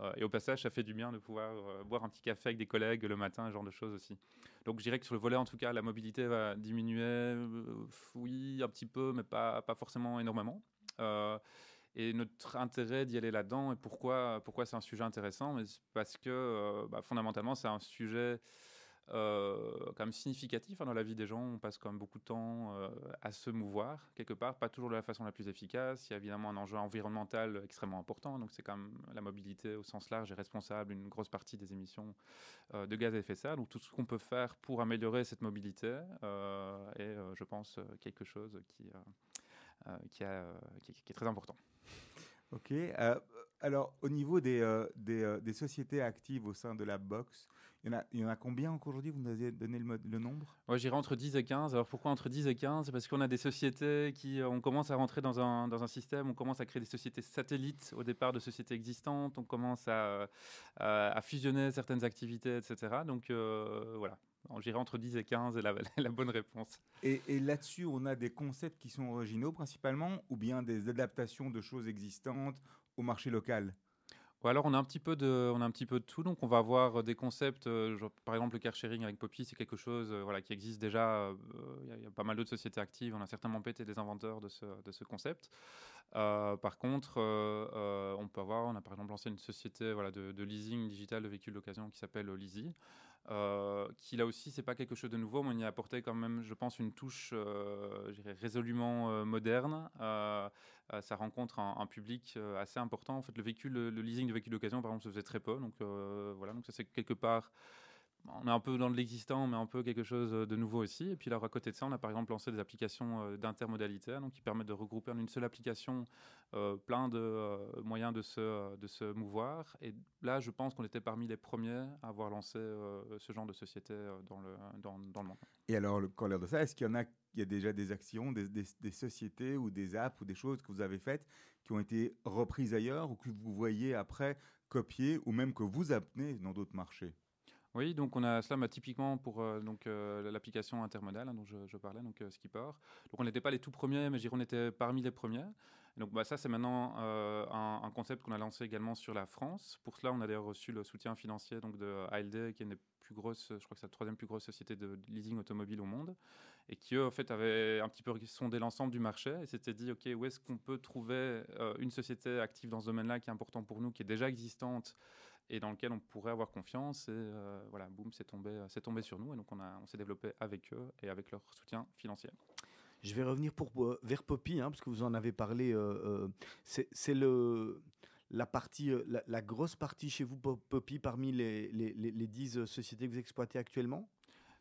Euh, et au passage, ça fait du bien de pouvoir euh, boire un petit café avec des collègues le matin, ce genre de choses aussi. Donc je dirais que sur le volet, en tout cas, la mobilité va diminuer, euh, oui, un petit peu, mais pas, pas forcément énormément. Et notre intérêt d'y aller là-dedans, et pourquoi, pourquoi c'est un sujet intéressant, c'est parce que bah, fondamentalement, c'est un sujet quand même significatif hein, dans la vie des gens. On passe quand même beaucoup de temps euh, à se mouvoir, quelque part, pas toujours de la façon la plus efficace. Il y a évidemment un enjeu environnemental extrêmement important, donc c'est quand même la mobilité au sens large est responsable d'une grosse partie des émissions euh, de gaz à effet de serre. Donc tout ce qu'on peut faire pour améliorer cette mobilité euh, est, euh, je pense, euh, quelque chose qui, euh, euh, euh, est très important. Ok. euh, alors, au niveau des, euh, des, euh, des sociétés actives au sein de la box, il y en a, il y en a combien encore aujourd'hui Vous nous avez donné le, mode- le nombre? Moi, j'irais entre 10 et 15. Alors, pourquoi entre 10 et 15 C'est parce qu'on a des sociétés qui, euh, on commence à rentrer dans un, dans un système, on commence à créer des sociétés satellites au départ de sociétés existantes, on commence à, euh, à, à fusionner certaines activités, etc. Donc, euh, voilà. J'irais entre 10 et 15 est la, la bonne réponse. Et, et là-dessus, on a des concepts qui sont originaux principalement, ou bien des adaptations de choses existantes au marché local? Ou alors on a un petit peu de, tout. Donc on va avoir euh, des concepts, euh, par exemple le car sharing avec Poppy, c'est quelque chose, euh, voilà, qui existe déjà. Il y, a- pas mal d'autres sociétés actives. On a certainement pas été des inventeurs de ce, concept. Par contre, on peut avoir, on a par exemple lancé une société, voilà, de, leasing digital de véhicules d'occasion qui s'appelle Leasy. qui là aussi, c'est pas quelque chose de nouveau, mais on y a apporté quand même, je pense, une touche, résolument moderne. Euh, ça rencontre un, public euh, assez important. En fait, le véhicule, le, le leasing de véhicules d'occasion, par exemple, se faisait très peu. Donc euh, voilà, donc ça c'est quelque part. On est un peu dans de l'existant, mais un peu quelque chose de nouveau aussi. Et puis là, à côté de ça, on a par exemple lancé des applications euh, d'intermodalité, donc qui permettent de regrouper en une seule application euh, plein de euh, moyens de se, de se mouvoir. Et là, je pense qu'on était parmi les premiers à avoir lancé euh, ce genre de société euh, dans, le, dans, dans le monde. Et alors, le corollaire de ça, est-ce qu'il y en a, il y a déjà des actions, des, sociétés ou des apps ou des choses que vous avez faites qui ont été reprises ailleurs ou que vous voyez après copier ou même que vous amenez dans d'autres marchés? Oui, donc on a cela bah, typiquement pour euh, donc euh, l'application intermodale hein, dont je, parlais, donc euh, Skipper. Donc on n'était pas les tout premiers, mais je dirais on était parmi les premiers. Donc bah, ça c'est maintenant euh, un, un concept qu'on a lancé également sur la France. Pour cela, on a d'ailleurs reçu le soutien financier donc de ALD, qui est une des plus grosses, je crois que c'est la troisième plus grosse société de leasing automobile au monde, et qui eux en fait avaient un petit peu sondé l'ensemble du marché et s'étaient dit ok où est-ce qu'on peut trouver une société active dans ce domaine-là qui est important pour nous, qui est déjà existante et dans lequel on pourrait avoir confiance. Et euh, voilà, boum, c'est tombé, euh, c'est tombé sur nous. Et donc, on, a, on s'est développé avec eux et avec leur soutien financier. Je vais revenir pour, euh, vers Poppy, hein, parce que vous en avez parlé. euh, c'est le la partie, la, la grosse partie chez vous, Po- Poppy, parmi les, les, les, les 10 euh, sociétés que vous exploitez actuellement?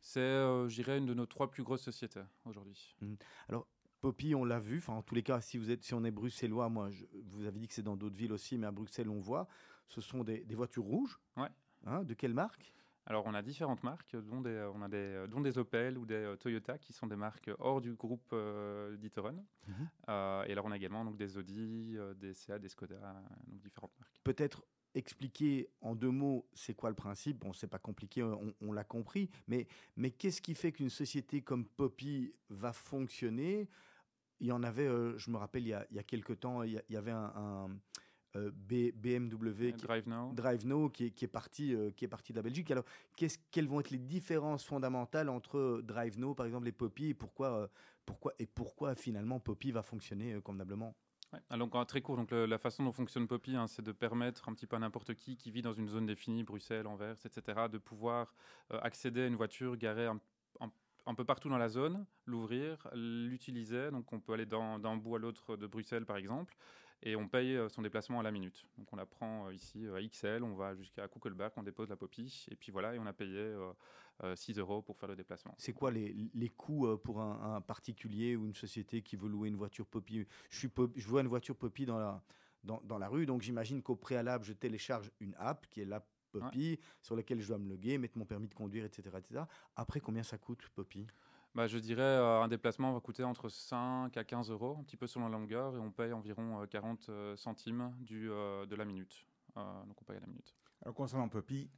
C'est, euh, je dirais, une de nos trois plus grosses sociétés aujourd'hui. Poppy, on l'a vu. Enfin, en tous les cas, si vous êtes, si on est bruxellois, moi, je, vous avez dit que c'est dans d'autres villes aussi, mais à Bruxelles, on voit. Ce sont des, des voitures rouges. Ouais. Hein, de quelle marque? Alors, on a différentes marques, dont des, on a des, dont des Opel ou des euh, Toyota, qui sont des marques hors du groupe euh, d'Iteron. Mhm. Euh, et alors, on a également donc, des Audi, euh, des Seat, des Skoda, donc différentes marques. Peut-être expliquer en deux mots c'est quoi le principe? Bon, c'est pas compliqué, on, on l'a compris. Mais, mais qu'est-ce qui fait qu'une société comme Poppy va fonctionner? Il y en avait, euh, je me rappelle, il y a, il y a quelques temps, il y, a- il y avait un, un, euh, BMW qui, Drive Now. Drive Now qui est, qui est parti euh, qui est parti de la Belgique. Alors, qu'est-ce, quelles vont être les différences fondamentales entre euh, Drive Now, par exemple, et Poppy, et pourquoi, euh, pourquoi, et pourquoi finalement Poppy va fonctionner convenablement? Ouais. Alors, en très court, donc le- la façon dont fonctionne Poppy, hein, c'est de permettre un petit peu à n'importe qui qui vit dans une zone définie, Bruxelles, Anvers, etc., de pouvoir accéder à une voiture garée un, un- un peu partout dans la zone, l'ouvrir, l'utiliser. Donc, on peut aller d'un bout à l'autre de Bruxelles, par exemple, et on paye euh, son déplacement à la minute. Donc, on la prend euh, ici euh, à XL, on va jusqu'à Kuckelbach, on dépose la Poppy, et puis voilà, et on a payé euh, euh, 6 euros pour faire le déplacement. C'est quoi les, les coûts pour un, un particulier ou une société qui veut louer une voiture Poppy je, suis Pop- je vois une voiture Poppy dans la, dans, dans la rue, donc j'imagine qu'au préalable, je télécharge une app qui est l'app Poppy, sur laquelle je dois me loguer, mettre mon permis de conduire, etc. etc. Après, combien ça coûte Poppy Bah, je dirais euh, un déplacement va coûter entre 5 à 15 euros, un petit peu selon la longueur, et on paye environ euh, 40 euh, centimes du, euh, de la minute. Euh, donc on paye à la minute. Alors concernant Poppy,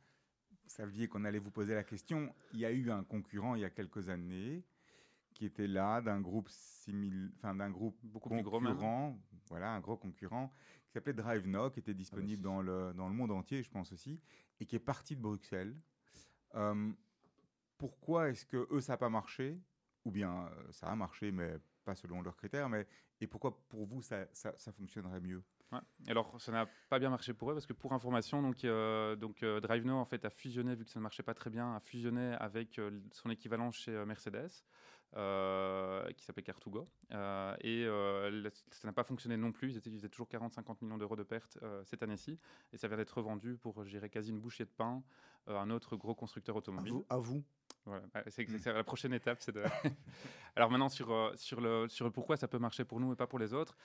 vous saviez qu'on allait vous poser la question. Il y a eu un concurrent il y a quelques années qui était là d'un groupe simil... enfin d'un groupe Beaucoup plus gros concurrent, voilà, un gros concurrent qui s'appelait DriveNow, qui était disponible dans le, dans le monde entier, je pense aussi, et qui est parti de Bruxelles. Euh, pourquoi est-ce que eux ça n'a pas marché? Ou bien euh, ça a marché, mais pas selon leurs critères. Mais et pourquoi pour vous ça, ça, fonctionnerait mieux? Alors, ça n'a pas bien marché pour eux parce que pour information, donc, euh, donc euh, DriveNow en fait a fusionné vu que ça ne marchait pas très bien, a fusionné avec euh, son équivalent chez Mercedes, qui s'appelait Car2Go, Euh, et euh, ça n'a pas fonctionné non plus. Ils, étaient, ils faisaient toujours 40-50 millions d'euros de pertes euh, cette année-ci, et ça vient d'être revendu pour, je dirais, quasi une bouchée de pain euh, à un autre gros constructeur À automobile. vous, à vous. Voilà, bah, c'est c'est la prochaine étape. c'est de... Alors maintenant, sur, euh, sur, le, sur le pourquoi ça peut marcher pour nous et pas pour les autres,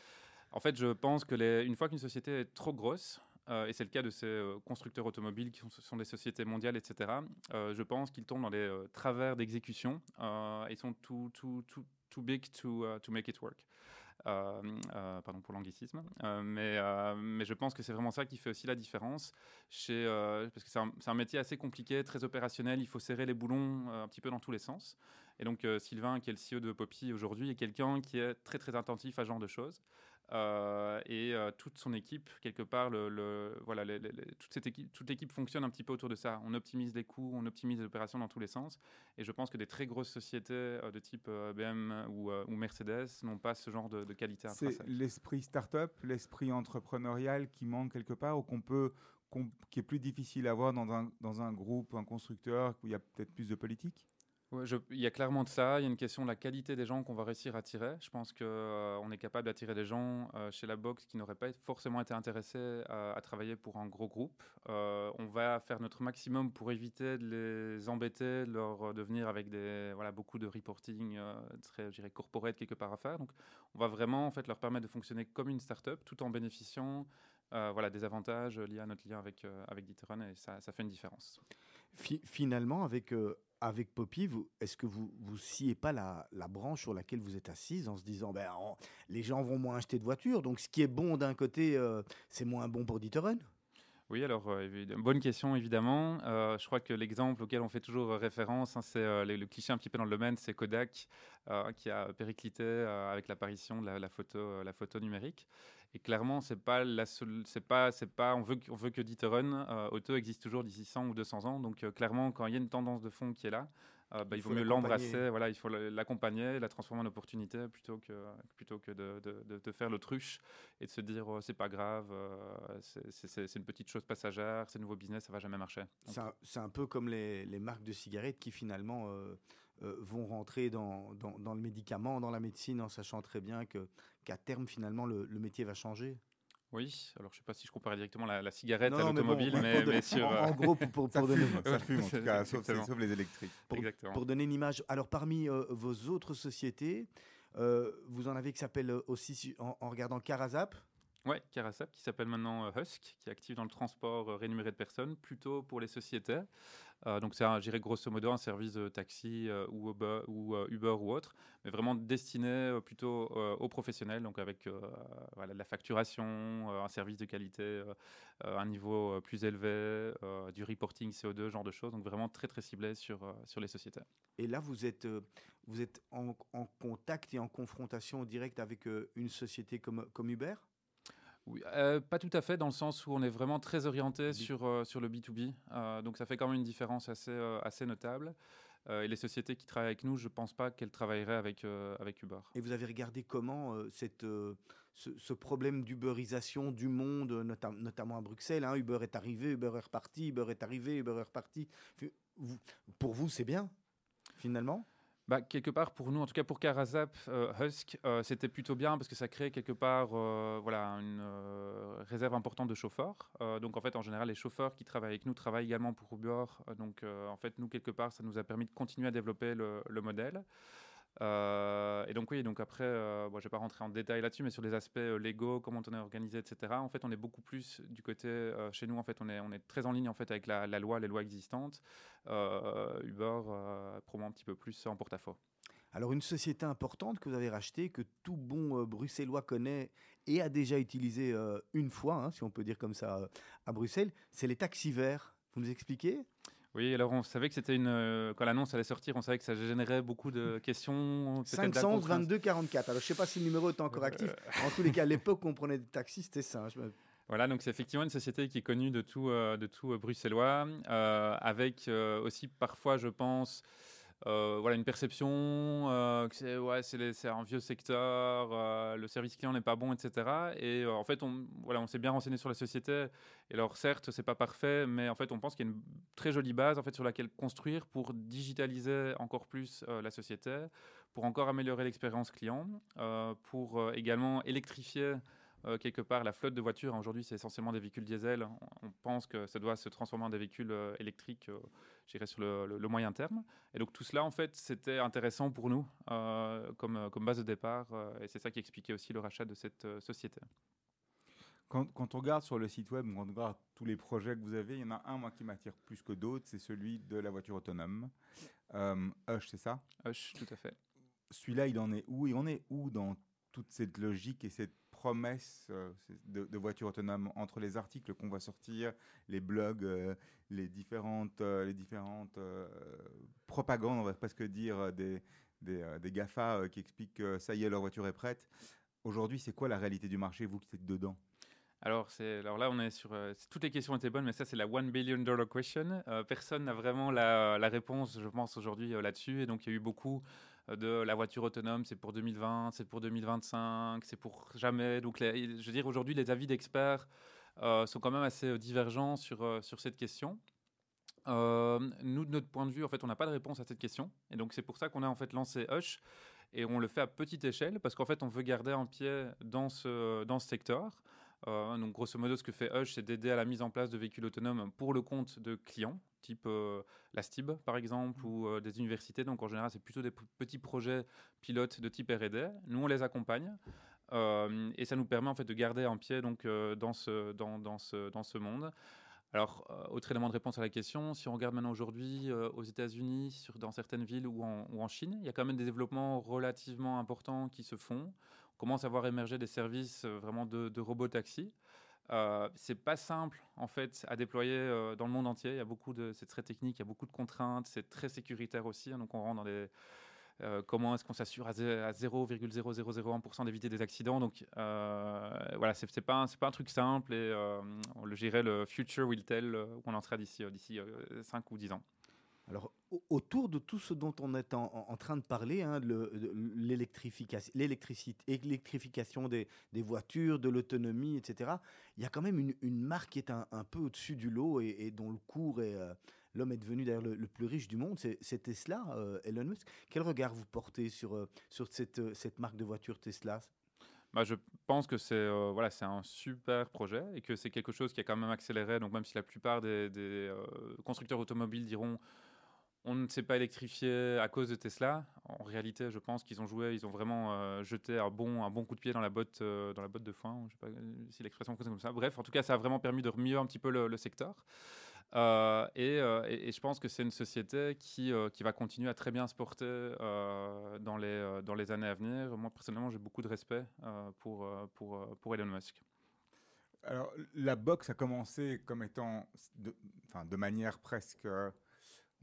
en fait, je pense que les, une fois qu'une société est trop grosse, euh, et c'est le cas de ces euh, constructeurs automobiles qui sont, des sociétés mondiales, etc., euh, je pense qu'ils tombent dans euh, travers d'exécution. Ils sont too, too, too, too big to, uh, to make it work. Pardon pour l'anglicisme, mais, mais je pense que c'est vraiment ça qui fait aussi la différence chez, parce que c'est un, métier assez compliqué, très opérationnel, il faut serrer les boulons un petit peu dans tous les sens. Et donc Sylvain, qui est le CEO de Poppy aujourd'hui, est quelqu'un qui est très très attentif à ce genre de choses. Euh, et euh, toute son équipe, quelque part, le, le- voilà, toute, cette équipe, toute l'équipe fonctionne un petit peu autour de ça. On optimise les coûts, on optimise les opérations dans tous les sens. Et je pense que des très grosses sociétés euh, de type BM ou, ou Mercedes n'ont pas ce genre de, de qualité C'est l'esprit start-up, l'esprit entrepreneurial qui manque quelque part ou qu'on peut, qui est plus difficile à avoir dans un, dans un groupe, un constructeur où il y a peut-être plus de politique? Il y a clairement de ça. Il y a une question de la qualité des gens qu'on va réussir à attirer. Je pense qu'on est capable d'attirer des gens euh, chez la box qui n'auraient pas forcément été intéressés à, travailler pour un gros groupe. Euh, on va faire notre maximum pour éviter de les embêter, de leur euh, de venir avec des, voilà, beaucoup de reporting euh, très, je corporate quelque part à faire. Donc, on va vraiment en fait, leur permettre de fonctionner comme une start-up tout en bénéficiant euh, voilà, des avantages liés à notre lien avec, euh, avec D'Ieteren et ça, fait une différence. Fi- finalement, avec, euh, avec Poppy, est-ce que vous vous sciez pas la, branche sur laquelle vous êtes assise en se disant ben, les gens vont moins acheter de voitures, donc ce qui est bon d'un côté, euh, c'est moins bon pour D'Ieteren Oui, alors, euh, bonne question, évidemment. Euh, je crois que l'exemple auquel on fait toujours référence, hein, c'est le, cliché un petit peu dans le domaine, c'est Kodak, qui a périclité avec l'apparition de la photo numérique. Et clairement, c'est pas la seule, c'est pas, c'est pas, on veut, que- on veut que D'Ieteren euh, auto existe toujours d'ici 100 ou 200 ans. Donc, euh, clairement, quand il y a une tendance de fond qui est là, euh, bah, Il il, faut vaut mieux l'embrasser. Voilà, il faut l'accompagner, la transformer en opportunité plutôt que, plutôt que de, de- de- de faire l'autruche et de se dire oh, c'est pas grave, euh, c'est- une petite chose passagère, c'est nouveau business, ça va jamais marcher. C'est un, un peu comme les, les marques de cigarettes qui finalement euh, vont rentrer dans, dans, dans le médicament, dans la médecine, en sachant très bien que qu'à terme, finalement, le, le métier va changer. Oui, alors je sais pas si je comparais directement la, la cigarette Non, à mais bon, l'automobile, mais, mais sur. en, en gros, pour, pour, Ça pour donner, fume, ça fume en tout cas, sauf, les électriques. pour- Exactement. pour donner une image. Alors, parmi euh, vos autres sociétés, euh, vous en avez qui s'appelle aussi, si- en, en regardant Carazap, Ouais, Carasap, qui s'appelle maintenant euh, Husk, qui est actif dans le transport euh, rémunéré de personnes, plutôt pour les sociétés. Euh, donc, c'est, dirais grosso modo un service de taxi euh, ou, Uber, ou euh, Uber ou autre, mais vraiment destiné plutôt aux professionnels, donc avec de la facturation, un service de qualité, un niveau plus élevé, du reporting CO2, genre de choses. Donc, vraiment très, très ciblé sur, sur les sociétés. et là, vous êtes, vous êtes en, en contact et en confrontation directe avec une société comme, comme Uber? Oui, euh, pas tout à fait, dans le sens où on est vraiment très orienté sur, euh, sur le B2B. euh, donc ça fait quand même une différence assez, assez notable. Et les sociétés qui travaillent avec nous, je ne pense pas qu'elles travailleraient avec, avec Uber. Et vous avez regardé comment cette, ce, ce problème d'uberisation du monde, nota- notamment à Bruxelles, hein, Uber est arrivé, Uber est reparti, Uber est arrivé, Uber est reparti. Vous- pour vous, c'est bien, finalement? Bah, quelque part, pour nous, en tout cas pour Carazap, euh, Husk, euh, c'était plutôt bien parce que ça crée quelque part euh, voilà, une euh, réserve importante de chauffeurs. Donc, en fait, en général, les chauffeurs qui travaillent avec nous travaillent également pour Uber. Donc, en fait, nous, quelque part, ça nous a permis de continuer à développer le modèle. Euh, et donc oui, donc après, euh, bon, je vais pas rentrer en détail là-dessus, mais sur les aspects euh, légaux, comment on est organisé, etc. En fait, on est beaucoup plus du côté chez nous. En fait, on est très en ligne en fait avec la, loi, les lois existantes. Uber promet un petit peu plus en porte-à-faux. Alors une société importante que vous avez rachetée, que tout bon bruxellois connaît et a déjà utilisé euh, une fois, hein, si on peut dire comme ça, à Bruxelles, c'est les taxis verts. Vous nous expliquez? Oui, alors on savait que c'était une. euh, quand l'annonce allait sortir, on savait que ça générait beaucoup de questions. peut-être 511 d'incompréhension. 22 44. Alors je sais pas si le numéro est encore actif. En tous les cas, à l'époque où on prenait des taxis, c'était ça. hein, je me- Voilà, donc c'est effectivement une société qui est connue de tout, euh, de tout euh, bruxellois, euh, avec euh, aussi parfois, je pense, euh, voilà, une perception euh, que c'est un vieux secteur, euh, le service client n'est pas bon, etc. Et euh, en fait, on, voilà, on s'est bien renseigné sur la société. Et alors, certes, c'est pas parfait, mais en fait, on pense qu'il y a une très jolie base en fait, sur laquelle construire pour digitaliser encore plus la société, pour encore améliorer l'expérience client, pour également électrifier euh, quelque part la flotte de voitures. hein, Aujourd'hui, c'est essentiellement des véhicules diesel. On, pense que ça doit se transformer en des véhicules euh, électriques, euh, je dirais, sur le, le- le moyen terme. Et donc tout cela, en fait, c'était intéressant pour nous euh, comme, comme base de départ. et c'est ça qui expliquait aussi le rachat de cette société. Quand, quand on regarde sur le site web, quand on regarde tous les projets que vous avez, il y en a un moi qui m'attire plus que d'autres, c'est celui de la voiture autonome. Hush, c'est ça? Hush, tout à fait. Celui-là, il en est où? Et on est où dans toute cette logique et cette promesse euh, de, de voiture autonome entre les articles qu'on va sortir, les blogs, euh, les différentes, euh, les différentes propagandes, on va presque dire, des, des, des GAFA qui expliquent que ça y est, leur voiture est prête. Aujourd'hui, c'est quoi la réalité du marché, vous qui êtes dedans? Alors, alors là, on est sur. toutes les questions étaient bonnes, mais ça, c'est la one billion dollar question. Personne n'a vraiment la, la réponse, je pense, aujourd'hui là-dessus. Et donc, il y a eu beaucoup de la voiture autonome, c'est pour 2020, c'est pour 2025, c'est pour jamais. Donc, je veux dire, aujourd'hui, les avis d'experts euh, sont quand même assez euh, divergents sur, euh, sur cette question. Nous, de notre point de vue, en fait, on n'a pas de réponse à cette question. Et donc, c'est pour ça qu'on a en fait lancé Hush. Et on le fait à petite échelle parce qu'en fait, on veut garder un pied dans ce, dans ce secteur. Euh, donc, grosso modo, ce que fait Hush, c'est d'aider à la mise en place de véhicules autonomes pour le compte de clients, type euh, la STIB, par exemple, ou euh, des universités. Donc, en général, c'est plutôt des petits projets pilotes de type R&D. Nous, on les accompagne. Et ça nous permet en fait de garder un pied donc, dans, ce, dans, dans, ce, dans ce monde. Alors, euh, autre élément de réponse à la question, si on regarde maintenant aujourd'hui euh, aux États-Unis, dans certaines villes ou en, ou en Chine, il y a quand même des développements relativement importants qui se font. Commence à voir émerger des services euh, vraiment de, de robots taxi. Euh, c'est pas simple en fait à déployer euh, dans le monde entier. Il y a beaucoup de, c'est très technique, il y a beaucoup de contraintes, c'est très sécuritaire aussi. hein, donc on rentre dans des euh, comment est-ce qu'on s'assure à, zé- à 0,0001% d'éviter des accidents Donc voilà, c'est pas, c'est pas un truc simple et on le gérait le future will tell où on en sera d'ici d'ici 5 ou 10 ans. Alors, au- autour de tout ce dont on est en, train de parler, hein, l'électrification, des, voitures, de l'autonomie, etc., il y a quand même une, marque qui est un, peu au-dessus du lot et, dont le cours est. euh, L'homme est devenu d'ailleurs le, plus riche du monde, c'est Tesla, euh, Elon Musk. Quel regard vous portez sur, euh, sur cette, cette marque de voiture Tesla? Bah, je pense que c'est voilà, un super projet et que c'est quelque chose qui a quand même accéléré. Donc même si la plupart des, constructeurs automobiles diront on ne s'est pas électrifié à cause de Tesla, en réalité, je pense qu'ils ont joué, ils ont vraiment euh, jeté un bon, un bon coup de pied dans la botte, euh, dans la botte de foin. Je sais pas euh, si l'expression comme ça. Bref, en tout cas, ça a vraiment permis de remuer un petit peu le, secteur. Et, je pense que c'est une société qui, qui va continuer à très bien se porter dans, les, dans les années à venir. Moi, personnellement, j'ai beaucoup de respect pour, pour, pour Elon Musk. Alors, la boxe a commencé comme étant, de, manière presque,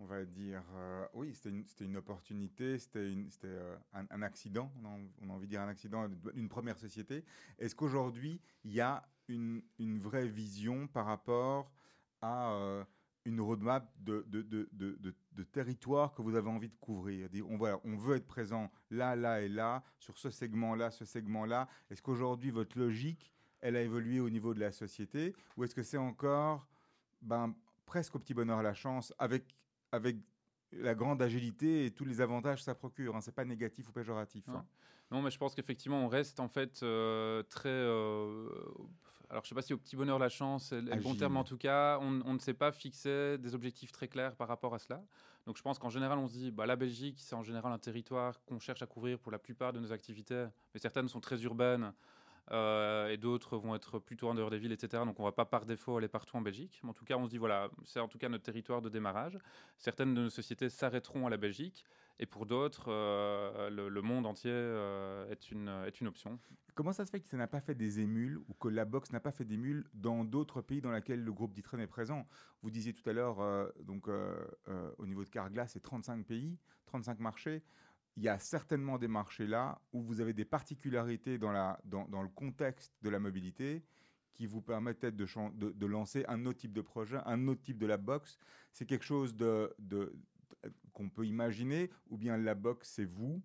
on va dire, euh, oui, c'était une, une opportunité, c'était une- euh, un, accident, on a, envie de dire un accident d'une première société. Est-ce qu'aujourd'hui, il y a une, une vraie vision par rapport à euh, une roadmap de, de, de, territoire que vous avez envie de couvrir? On, voilà, on veut être présent là, là et là, sur ce segment-là, ce segment-là. Est-ce qu'aujourd'hui, votre logique elle a évolué au niveau de la société? Ou est-ce que c'est encore ben, presque au petit bonheur la chance avec, avec la grande agilité et tous les avantages que ça procure hein, C'est pas négatif ou péjoratif. Non. hein. Non, mais je pense qu'effectivement, on reste en fait euh, très. euh, alors, je sais pas si au petit bonheur la chance est le bon terme, en tout cas, on, on ne s'est pas fixé des objectifs très clairs par rapport à cela. Donc, je pense qu'en général, on se dit, bah, la Belgique, c'est en général un territoire qu'on cherche à couvrir pour la plupart de nos activités, mais certaines sont très urbaines. Euh, et d'autres vont être plutôt en dehors des villes, etc. Donc on va pas par défaut aller partout en Belgique. Mais en tout cas, on se dit, voilà, c'est en tout cas notre territoire de démarrage. Certaines de nos sociétés s'arrêteront à la Belgique. Et pour d'autres, euh, le, monde entier euh, est, une, option. Comment ça se fait que ça n'a pas fait des émules ou que la boxe n'a pas fait d'émules dans d'autres pays dans lesquels le groupe d'Itren est présent? Vous disiez tout à l'heure, donc au niveau de Carglass, c'est 35 pays, 35 marchés. Il y a certainement des marchés là où vous avez des particularités dans, le contexte de la mobilité qui vous permettent de, de, lancer un autre type de projet, un autre type de la boxe. C'est quelque chose qu'on peut imaginer, ou bien la boxe, c'est vous,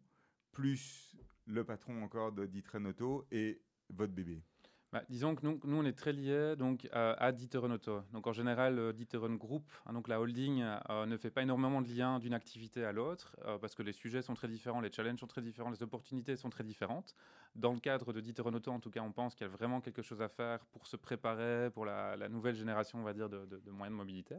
plus le patron encore de d'Itren Auto et votre bébé. Bah, disons que nous, nous, on est très liés donc, à, D'Ieteren Auto. Donc, en général, euh, Group, hein, donc la holding, euh, ne fait pas énormément de liens d'une activité à l'autre euh, parce que les sujets sont très différents, les challenges sont très différents, les opportunités sont très différentes. Dans le cadre de D'Ieteren Auto, en tout cas, on pense qu'il y a vraiment quelque chose à faire pour se préparer pour la, nouvelle génération, on va dire, de moyens de mobilité.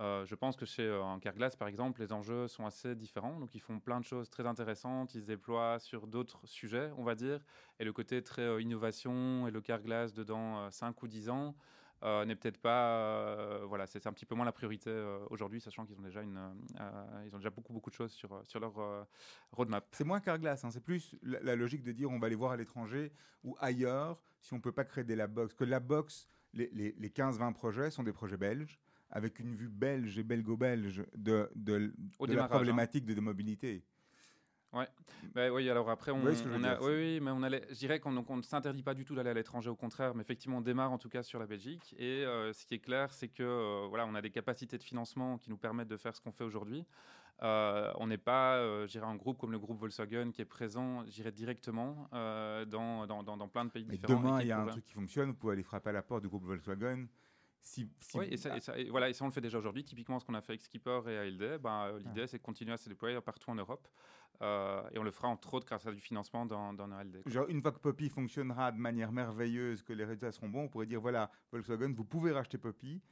Euh, je pense que chez euh, en Carglass, par exemple, les enjeux sont assez différents. Donc, ils font plein de choses très intéressantes. Ils se déploient sur d'autres sujets, on va dire. Et le côté très euh, innovation et le Carglass de dans 5 ou 10 ans euh, n'est peut-être pas. euh, voilà, c'est un petit peu moins la priorité euh, aujourd'hui, sachant qu'ils ont déjà euh, ont déjà beaucoup beaucoup de choses sur euh, sur leur euh, roadmap. C'est moins Carglass, hein, c'est plus la, la logique de dire on va aller voir à l'étranger ou ailleurs si on ne peut pas créer des lab box. Que la box, les, les- les 15-20 projets sont des projets belges avec une vue belge et belgo-belge de, de, la hein. problématique de, mobilité. Ben oui, alors après, on, a, oui, oui, mais on allait, je dirais qu'on ne s'interdit pas du tout d'aller à l'étranger, au contraire, mais effectivement, on démarre en tout cas sur la Belgique. Et euh, ce qui est clair, c'est que euh, voilà, on a des capacités de financement qui nous permettent de faire ce qu'on fait aujourd'hui. Euh, on n'est pas, je dirais, un groupe comme le groupe Volkswagen qui est présent, je dirais, directement dans, dans, dans, dans plein de pays Mais différents. demain, il y a un truc qui fonctionne, vous pouvez aller frapper à la porte du groupe Volkswagen. Si, si Oui, et ça, et ça- et voilà, et ça, on le fait déjà aujourd'hui. Typiquement, ce qu'on a fait avec Skipper et ALD, ben, euh, l'idée, c'est de continuer à se déployer partout en Europe. Euh, et on le fera entre autres grâce à du financement dans, dans ALD. Genre, une fois que Poppy fonctionnera de manière merveilleuse, que les résultats seront bons, on pourrait dire voilà, Volkswagen, vous pouvez racheter Poppy.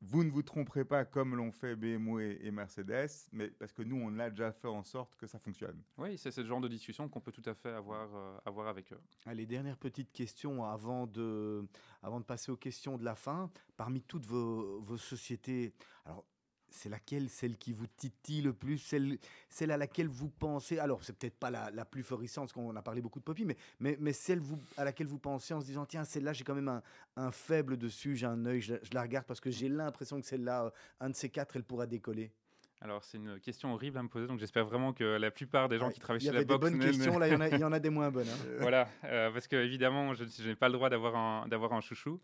Vous ne vous tromperez pas comme l'ont fait BMW et Mercedes, mais parce que nous, on a déjà fait en sorte que ça fonctionne. Oui, c'est ce genre de discussion qu'on peut tout à fait avoir, euh, avoir avec eux. Allez, dernière petite question avant de, avant de passer aux questions de la fin. Parmi toutes vos, vos sociétés, alors c'est laquelle, celle qui vous titille le plus, celle, celle à laquelle vous pensez Alors, c'est peut-être pas la, la plus florissante, parce qu'on a parlé beaucoup de Poppy, mais, mais, mais celle à laquelle vous pensez en se disant tiens, celle-là, j'ai quand même un, un faible dessus, j'ai un œil, je, je la regarde parce que j'ai l'impression que celle-là, euh, un de ces quatre, elle pourra décoller. Alors, c'est une question horrible à me poser, donc j'espère vraiment que la plupart des gens qui travaillent Il y chez la avait des box... bonnes ne- ne- questions, là, il y en a- il y, en a des moins bonnes. hein. voilà, euh, parce que évidemment, je je n'ai pas le droit d'avoir un, d'avoir un chouchou.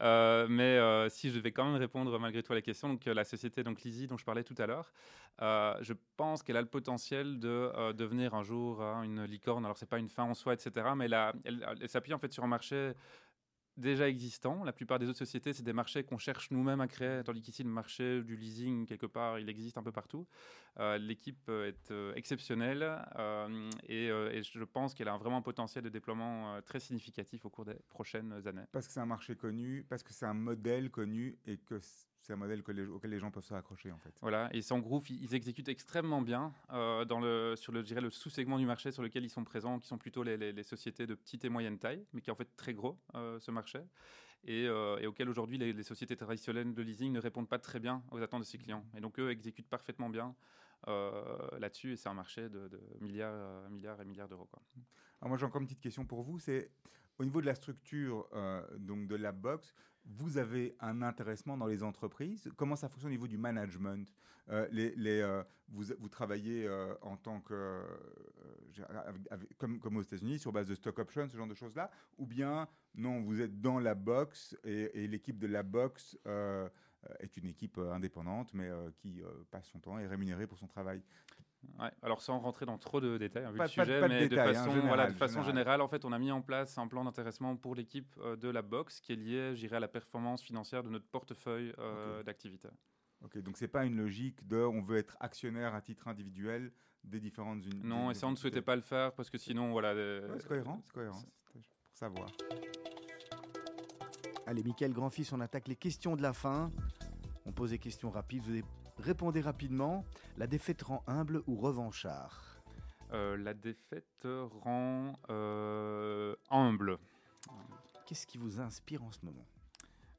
Euh, mais euh, si je vais quand même répondre malgré tout à la question, donc la société donc Lizzie dont je parlais tout à l'heure, je pense qu'elle a le potentiel de devenir un jour euh, une licorne. Alors c'est pas une fin en soi, etc. Mais a- elle s'appuie en fait sur un marché déjà existant. La plupart des autres sociétés, c'est des marchés qu'on cherche nous-mêmes à créer, tandis qu'ici, le marché du leasing, quelque part, il existe un peu partout. Euh, L'équipe euh, est euh, exceptionnelle et, et je pense qu'elle a vraiment un potentiel de déploiement très significatif au cours des prochaines années. Parce que c'est un marché connu, parce que c'est un modèle connu et que c'est un modèle que les- auquel les gens peuvent se raccrocher, en fait. Voilà, et sans groupe, ils ils exécutent extrêmement bien euh, dans le, sur le, le sous-segment du marché sur lequel ils sont présents, qui sont plutôt les, les- les sociétés de petite et moyenne taille, mais qui est en fait très gros, euh, ce marché, et, euh, et auquel aujourd'hui les, sociétés traditionnelles de leasing ne répondent pas très bien aux attentes de ses clients. Et donc eux exécutent parfaitement bien là-dessus, et c'est un marché de, de milliards, milliards et milliards d'euros. quoi. Alors moi j'ai encore une petite question pour vous, c'est au niveau de la structure donc de la box, vous avez un intéressement dans les entreprises? Comment ça fonctionne au niveau du management? Euh, euh, vous, travaillez euh, en tant que comme, aux États-Unis sur base de stock options, ce genre de choses-là, ou bien non, vous êtes dans la box et, et l'équipe de la box est une équipe indépendante, mais qui passe son temps et est rémunérée pour son travail. Ouais, alors sans rentrer dans trop de détails, hein, vu Pas- le sujet, pas de mais de, détails, hein, façon, général, voilà, de façon général. générale, en fait, on a mis en place un plan d'intéressement pour l'équipe euh, de la box qui est lié, j'irai à la performance financière de notre portefeuille euh, Ok. d'activités. Ok, donc c'est pas une logique de on veut être actionnaire à titre individuel des différentes unités. Non, et ça, on ne souhaitait pas le faire parce que sinon, voilà. euh, c'est cohérent, c'est cohérent. Pour savoir. Allez, Mickaël Grandfils, on attaque les questions de la fin. On pose des questions rapides, vous répondez rapidement. La défaite rend humble ou revanchard euh, la défaite rend euh, humble. Qu'est-ce qui vous inspire en ce moment?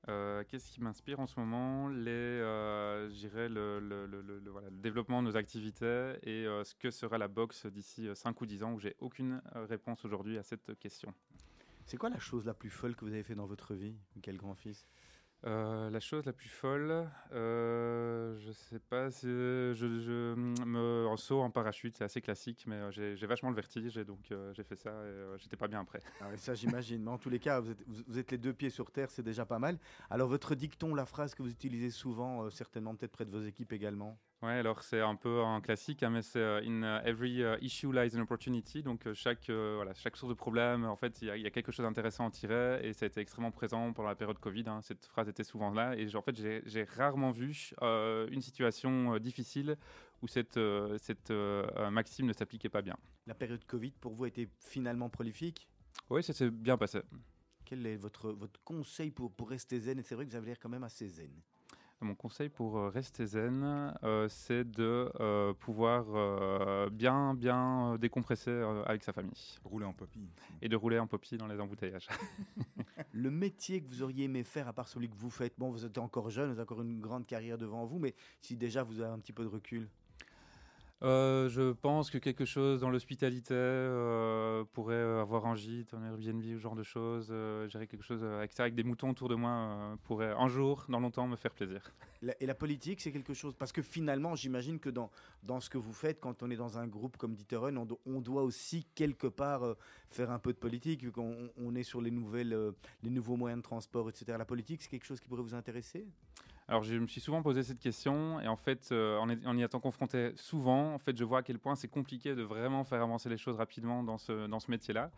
Euh, Qu'est-ce qui m'inspire en ce moment? Les, le, le- le- voilà, le développement de nos activités et ce que sera la boxe d'ici 5 ou 10 ans, où j'ai aucune réponse aujourd'hui à cette question. C'est quoi la chose la plus folle que vous avez fait dans votre vie, Michael Grand-Fils Euh, la chose la plus folle, euh, je sais pas, c'est- je, je me en saut en parachute, c'est assez classique, mais euh, j'ai vachement le vertige et donc euh, j'ai fait ça et euh, j'étais pas bien après. Ah Ça, j'imagine. Mais en tous les cas, vous êtes, vous- êtes les deux pieds sur terre, c'est déjà pas mal. Alors, votre dicton, la phrase que vous utilisez souvent, euh, certainement peut-être près de vos équipes également? Ouais, alors c'est un peu un classique, hein, mais c'est euh, in uh, every uh, issue lies an opportunity. Donc euh, chaque euh, voilà, chaque source de problème, en fait, il y, a- il y a quelque chose d'intéressant à en tirer, et ça a été extrêmement présent pendant la période Covid. hein. Cette phrase était souvent là, et en fait, j'ai rarement vu euh, une situation euh, difficile où cette euh, cette euh, euh, maxime ne s'appliquait pas bien. La période Covid, pour vous, a été finalement prolifique? Oui, ça s'est bien passé. Quel est votre, votre conseil pour, pour rester zen? Et c'est vrai que vous avez l'air quand même assez zen. Mon conseil pour euh, rester zen, euh, c'est de euh, pouvoir euh, bien bien décompresser euh, avec sa famille Rouler en poppy. et de rouler en poppy dans les embouteillages. Le métier que vous auriez aimé faire, à part celui que vous faites, bon, vous êtes encore jeune, vous avez encore une grande carrière devant vous, mais si déjà vous avez un petit peu de recul, Euh, je pense que quelque chose dans l'hospitalité euh, pourrait avoir un gîte, un Airbnb, ce genre de choses. Euh, dirais quelque chose euh, avec des moutons autour de moi, pourrait un jour, dans longtemps, me faire plaisir. La- et la politique, c'est quelque chose? Parce que finalement, j'imagine que dans, dans ce que vous faites, quand on est dans un groupe comme Dieterun, on, do- on doit aussi quelque part faire un peu de politique, vu qu'on on est sur les, nouvelles, les nouveaux moyens de transport, etc. La politique, c'est quelque chose qui pourrait vous intéresser? Alors, je me suis souvent posé cette question, et en fait, euh, en, y- en y étant confronté souvent, en fait, je vois à quel point c'est compliqué de vraiment faire avancer les choses rapidement dans ce, dans ce métier-là.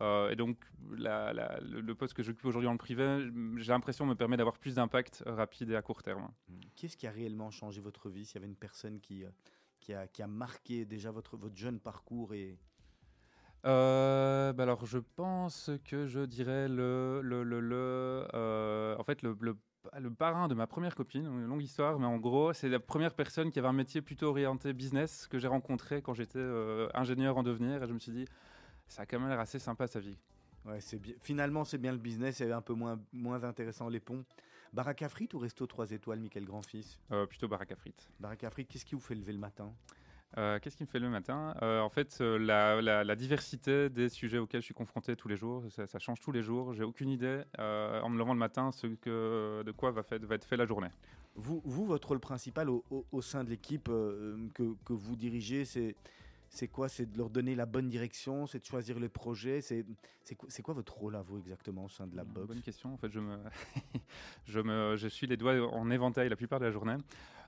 Euh, et donc, la- la- le, le poste que j'occupe aujourd'hui dans le privé, j'ai l'impression me permet d'avoir plus d'impact rapide et à court terme. Qu'est-ce qui a réellement changé votre vie? S'il y avait une personne qui, euh, qui, a, qui a marqué déjà votre, votre jeune parcours et Euh, bah alors, je pense que je dirais le, le, le, le, euh, en fait, le, le, le parrain de ma première copine, une longue histoire, mais en gros, c'est la première personne qui avait un métier plutôt orienté business que j'ai rencontré quand j'étais euh, ingénieur en devenir, et je me suis dit, ça a quand même l'air assez sympa sa vie. Ouais, c'est bien. Finalement, c'est bien le business, c'est un peu moins, moins intéressant les ponts. Baraque à frites ou resto 3 étoiles, Michael Grand-Fils? Euh, plutôt baraque à frites. Baraque à frites, qu'est-ce qui vous fait lever le matin? Euh, Qu'est-ce qui me fait le matin? Euh, En fait, euh, la, la- la diversité des sujets auxquels je suis confronté tous les jours, ça, ça change tous les jours. J'ai aucune idée, euh, en me levant le matin, ce que, de quoi va, fait, va être fait la journée. vous, vous, votre rôle principal au, au- au sein de l'équipe que, que vous dirigez, c'est, quoi? C'est de leur donner la bonne direction, c'est de choisir les projets c'est, quoi, votre rôle à vous exactement au sein de la boxe? Bonne question. En fait, je me, je me, je suis les doigts en éventail la plupart de la journée.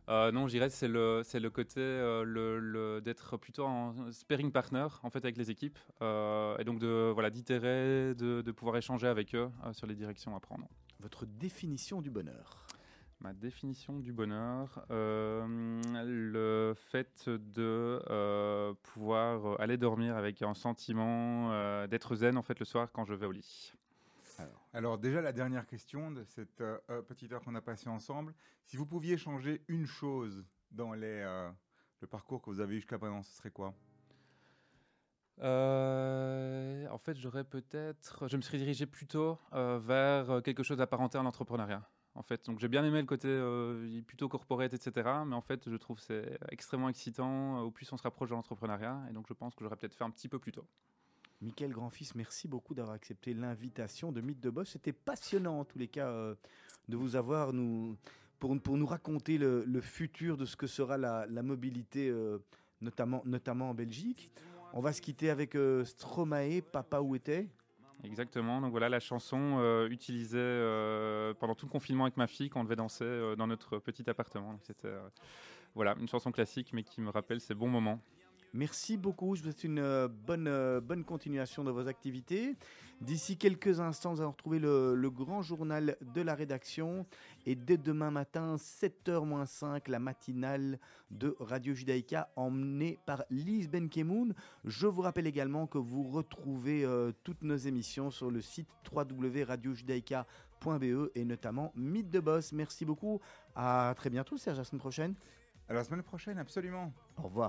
Euh, non, je dirais c'est le, c'est le côté euh, le, le- d'être plutôt en sparring partner en fait avec les équipes euh, et donc de voilà d'itérer, de, de pouvoir échanger avec eux sur les directions à prendre. Votre définition du bonheur Ma définition du bonheur, le fait de pouvoir aller dormir avec un sentiment d'être zen en fait le soir quand je vais au lit. Alors déjà la dernière question de cette euh, euh, petite heure qu'on a passée ensemble, si vous pouviez changer une chose dans euh, le parcours que vous avez eu jusqu'à présent, ce serait quoi? En fait, j'aurais peut-être, je me serais dirigé plutôt vers quelque chose d'apparenté à l'entrepreneuriat. En fait, donc j'ai bien aimé le côté plutôt corporate, etc. Mais en fait, je trouve c'est extrêmement excitant au plus on se rapproche de l'entrepreneuriat. Et donc, je pense que j'aurais peut-être fait un petit peu plus tôt. Michael Grandfils, merci beaucoup d'avoir accepté l'invitation de Mythe de Boss. C'était passionnant en tous les cas euh, de vous avoir nous, pour, pour nous raconter le, le futur de ce que sera la, la mobilité, euh, notamment, notamment en Belgique. On va se quitter avec euh, Stromae, Papa où était? Exactement. Donc voilà la chanson utilisée pendant tout le confinement avec ma fille quand on devait danser dans notre petit appartement. C'était voilà une chanson classique, mais qui me rappelle ces bons moments. Merci beaucoup. Je vous souhaite une euh, bonne, euh, bonne continuation de vos activités. D'ici quelques instants, nous allons retrouver le, le grand journal de la rédaction. Et dès demain matin, 7h-5, la matinale de Radio Judaïka emmenée par Lise Benkemoun. Je vous rappelle également que vous retrouvez euh, toutes nos émissions sur le site www.radiojudaïka.be et notamment Mythe de Boss. Merci beaucoup. À très bientôt, Serge, à la semaine prochaine. À la semaine prochaine, absolument. Au revoir.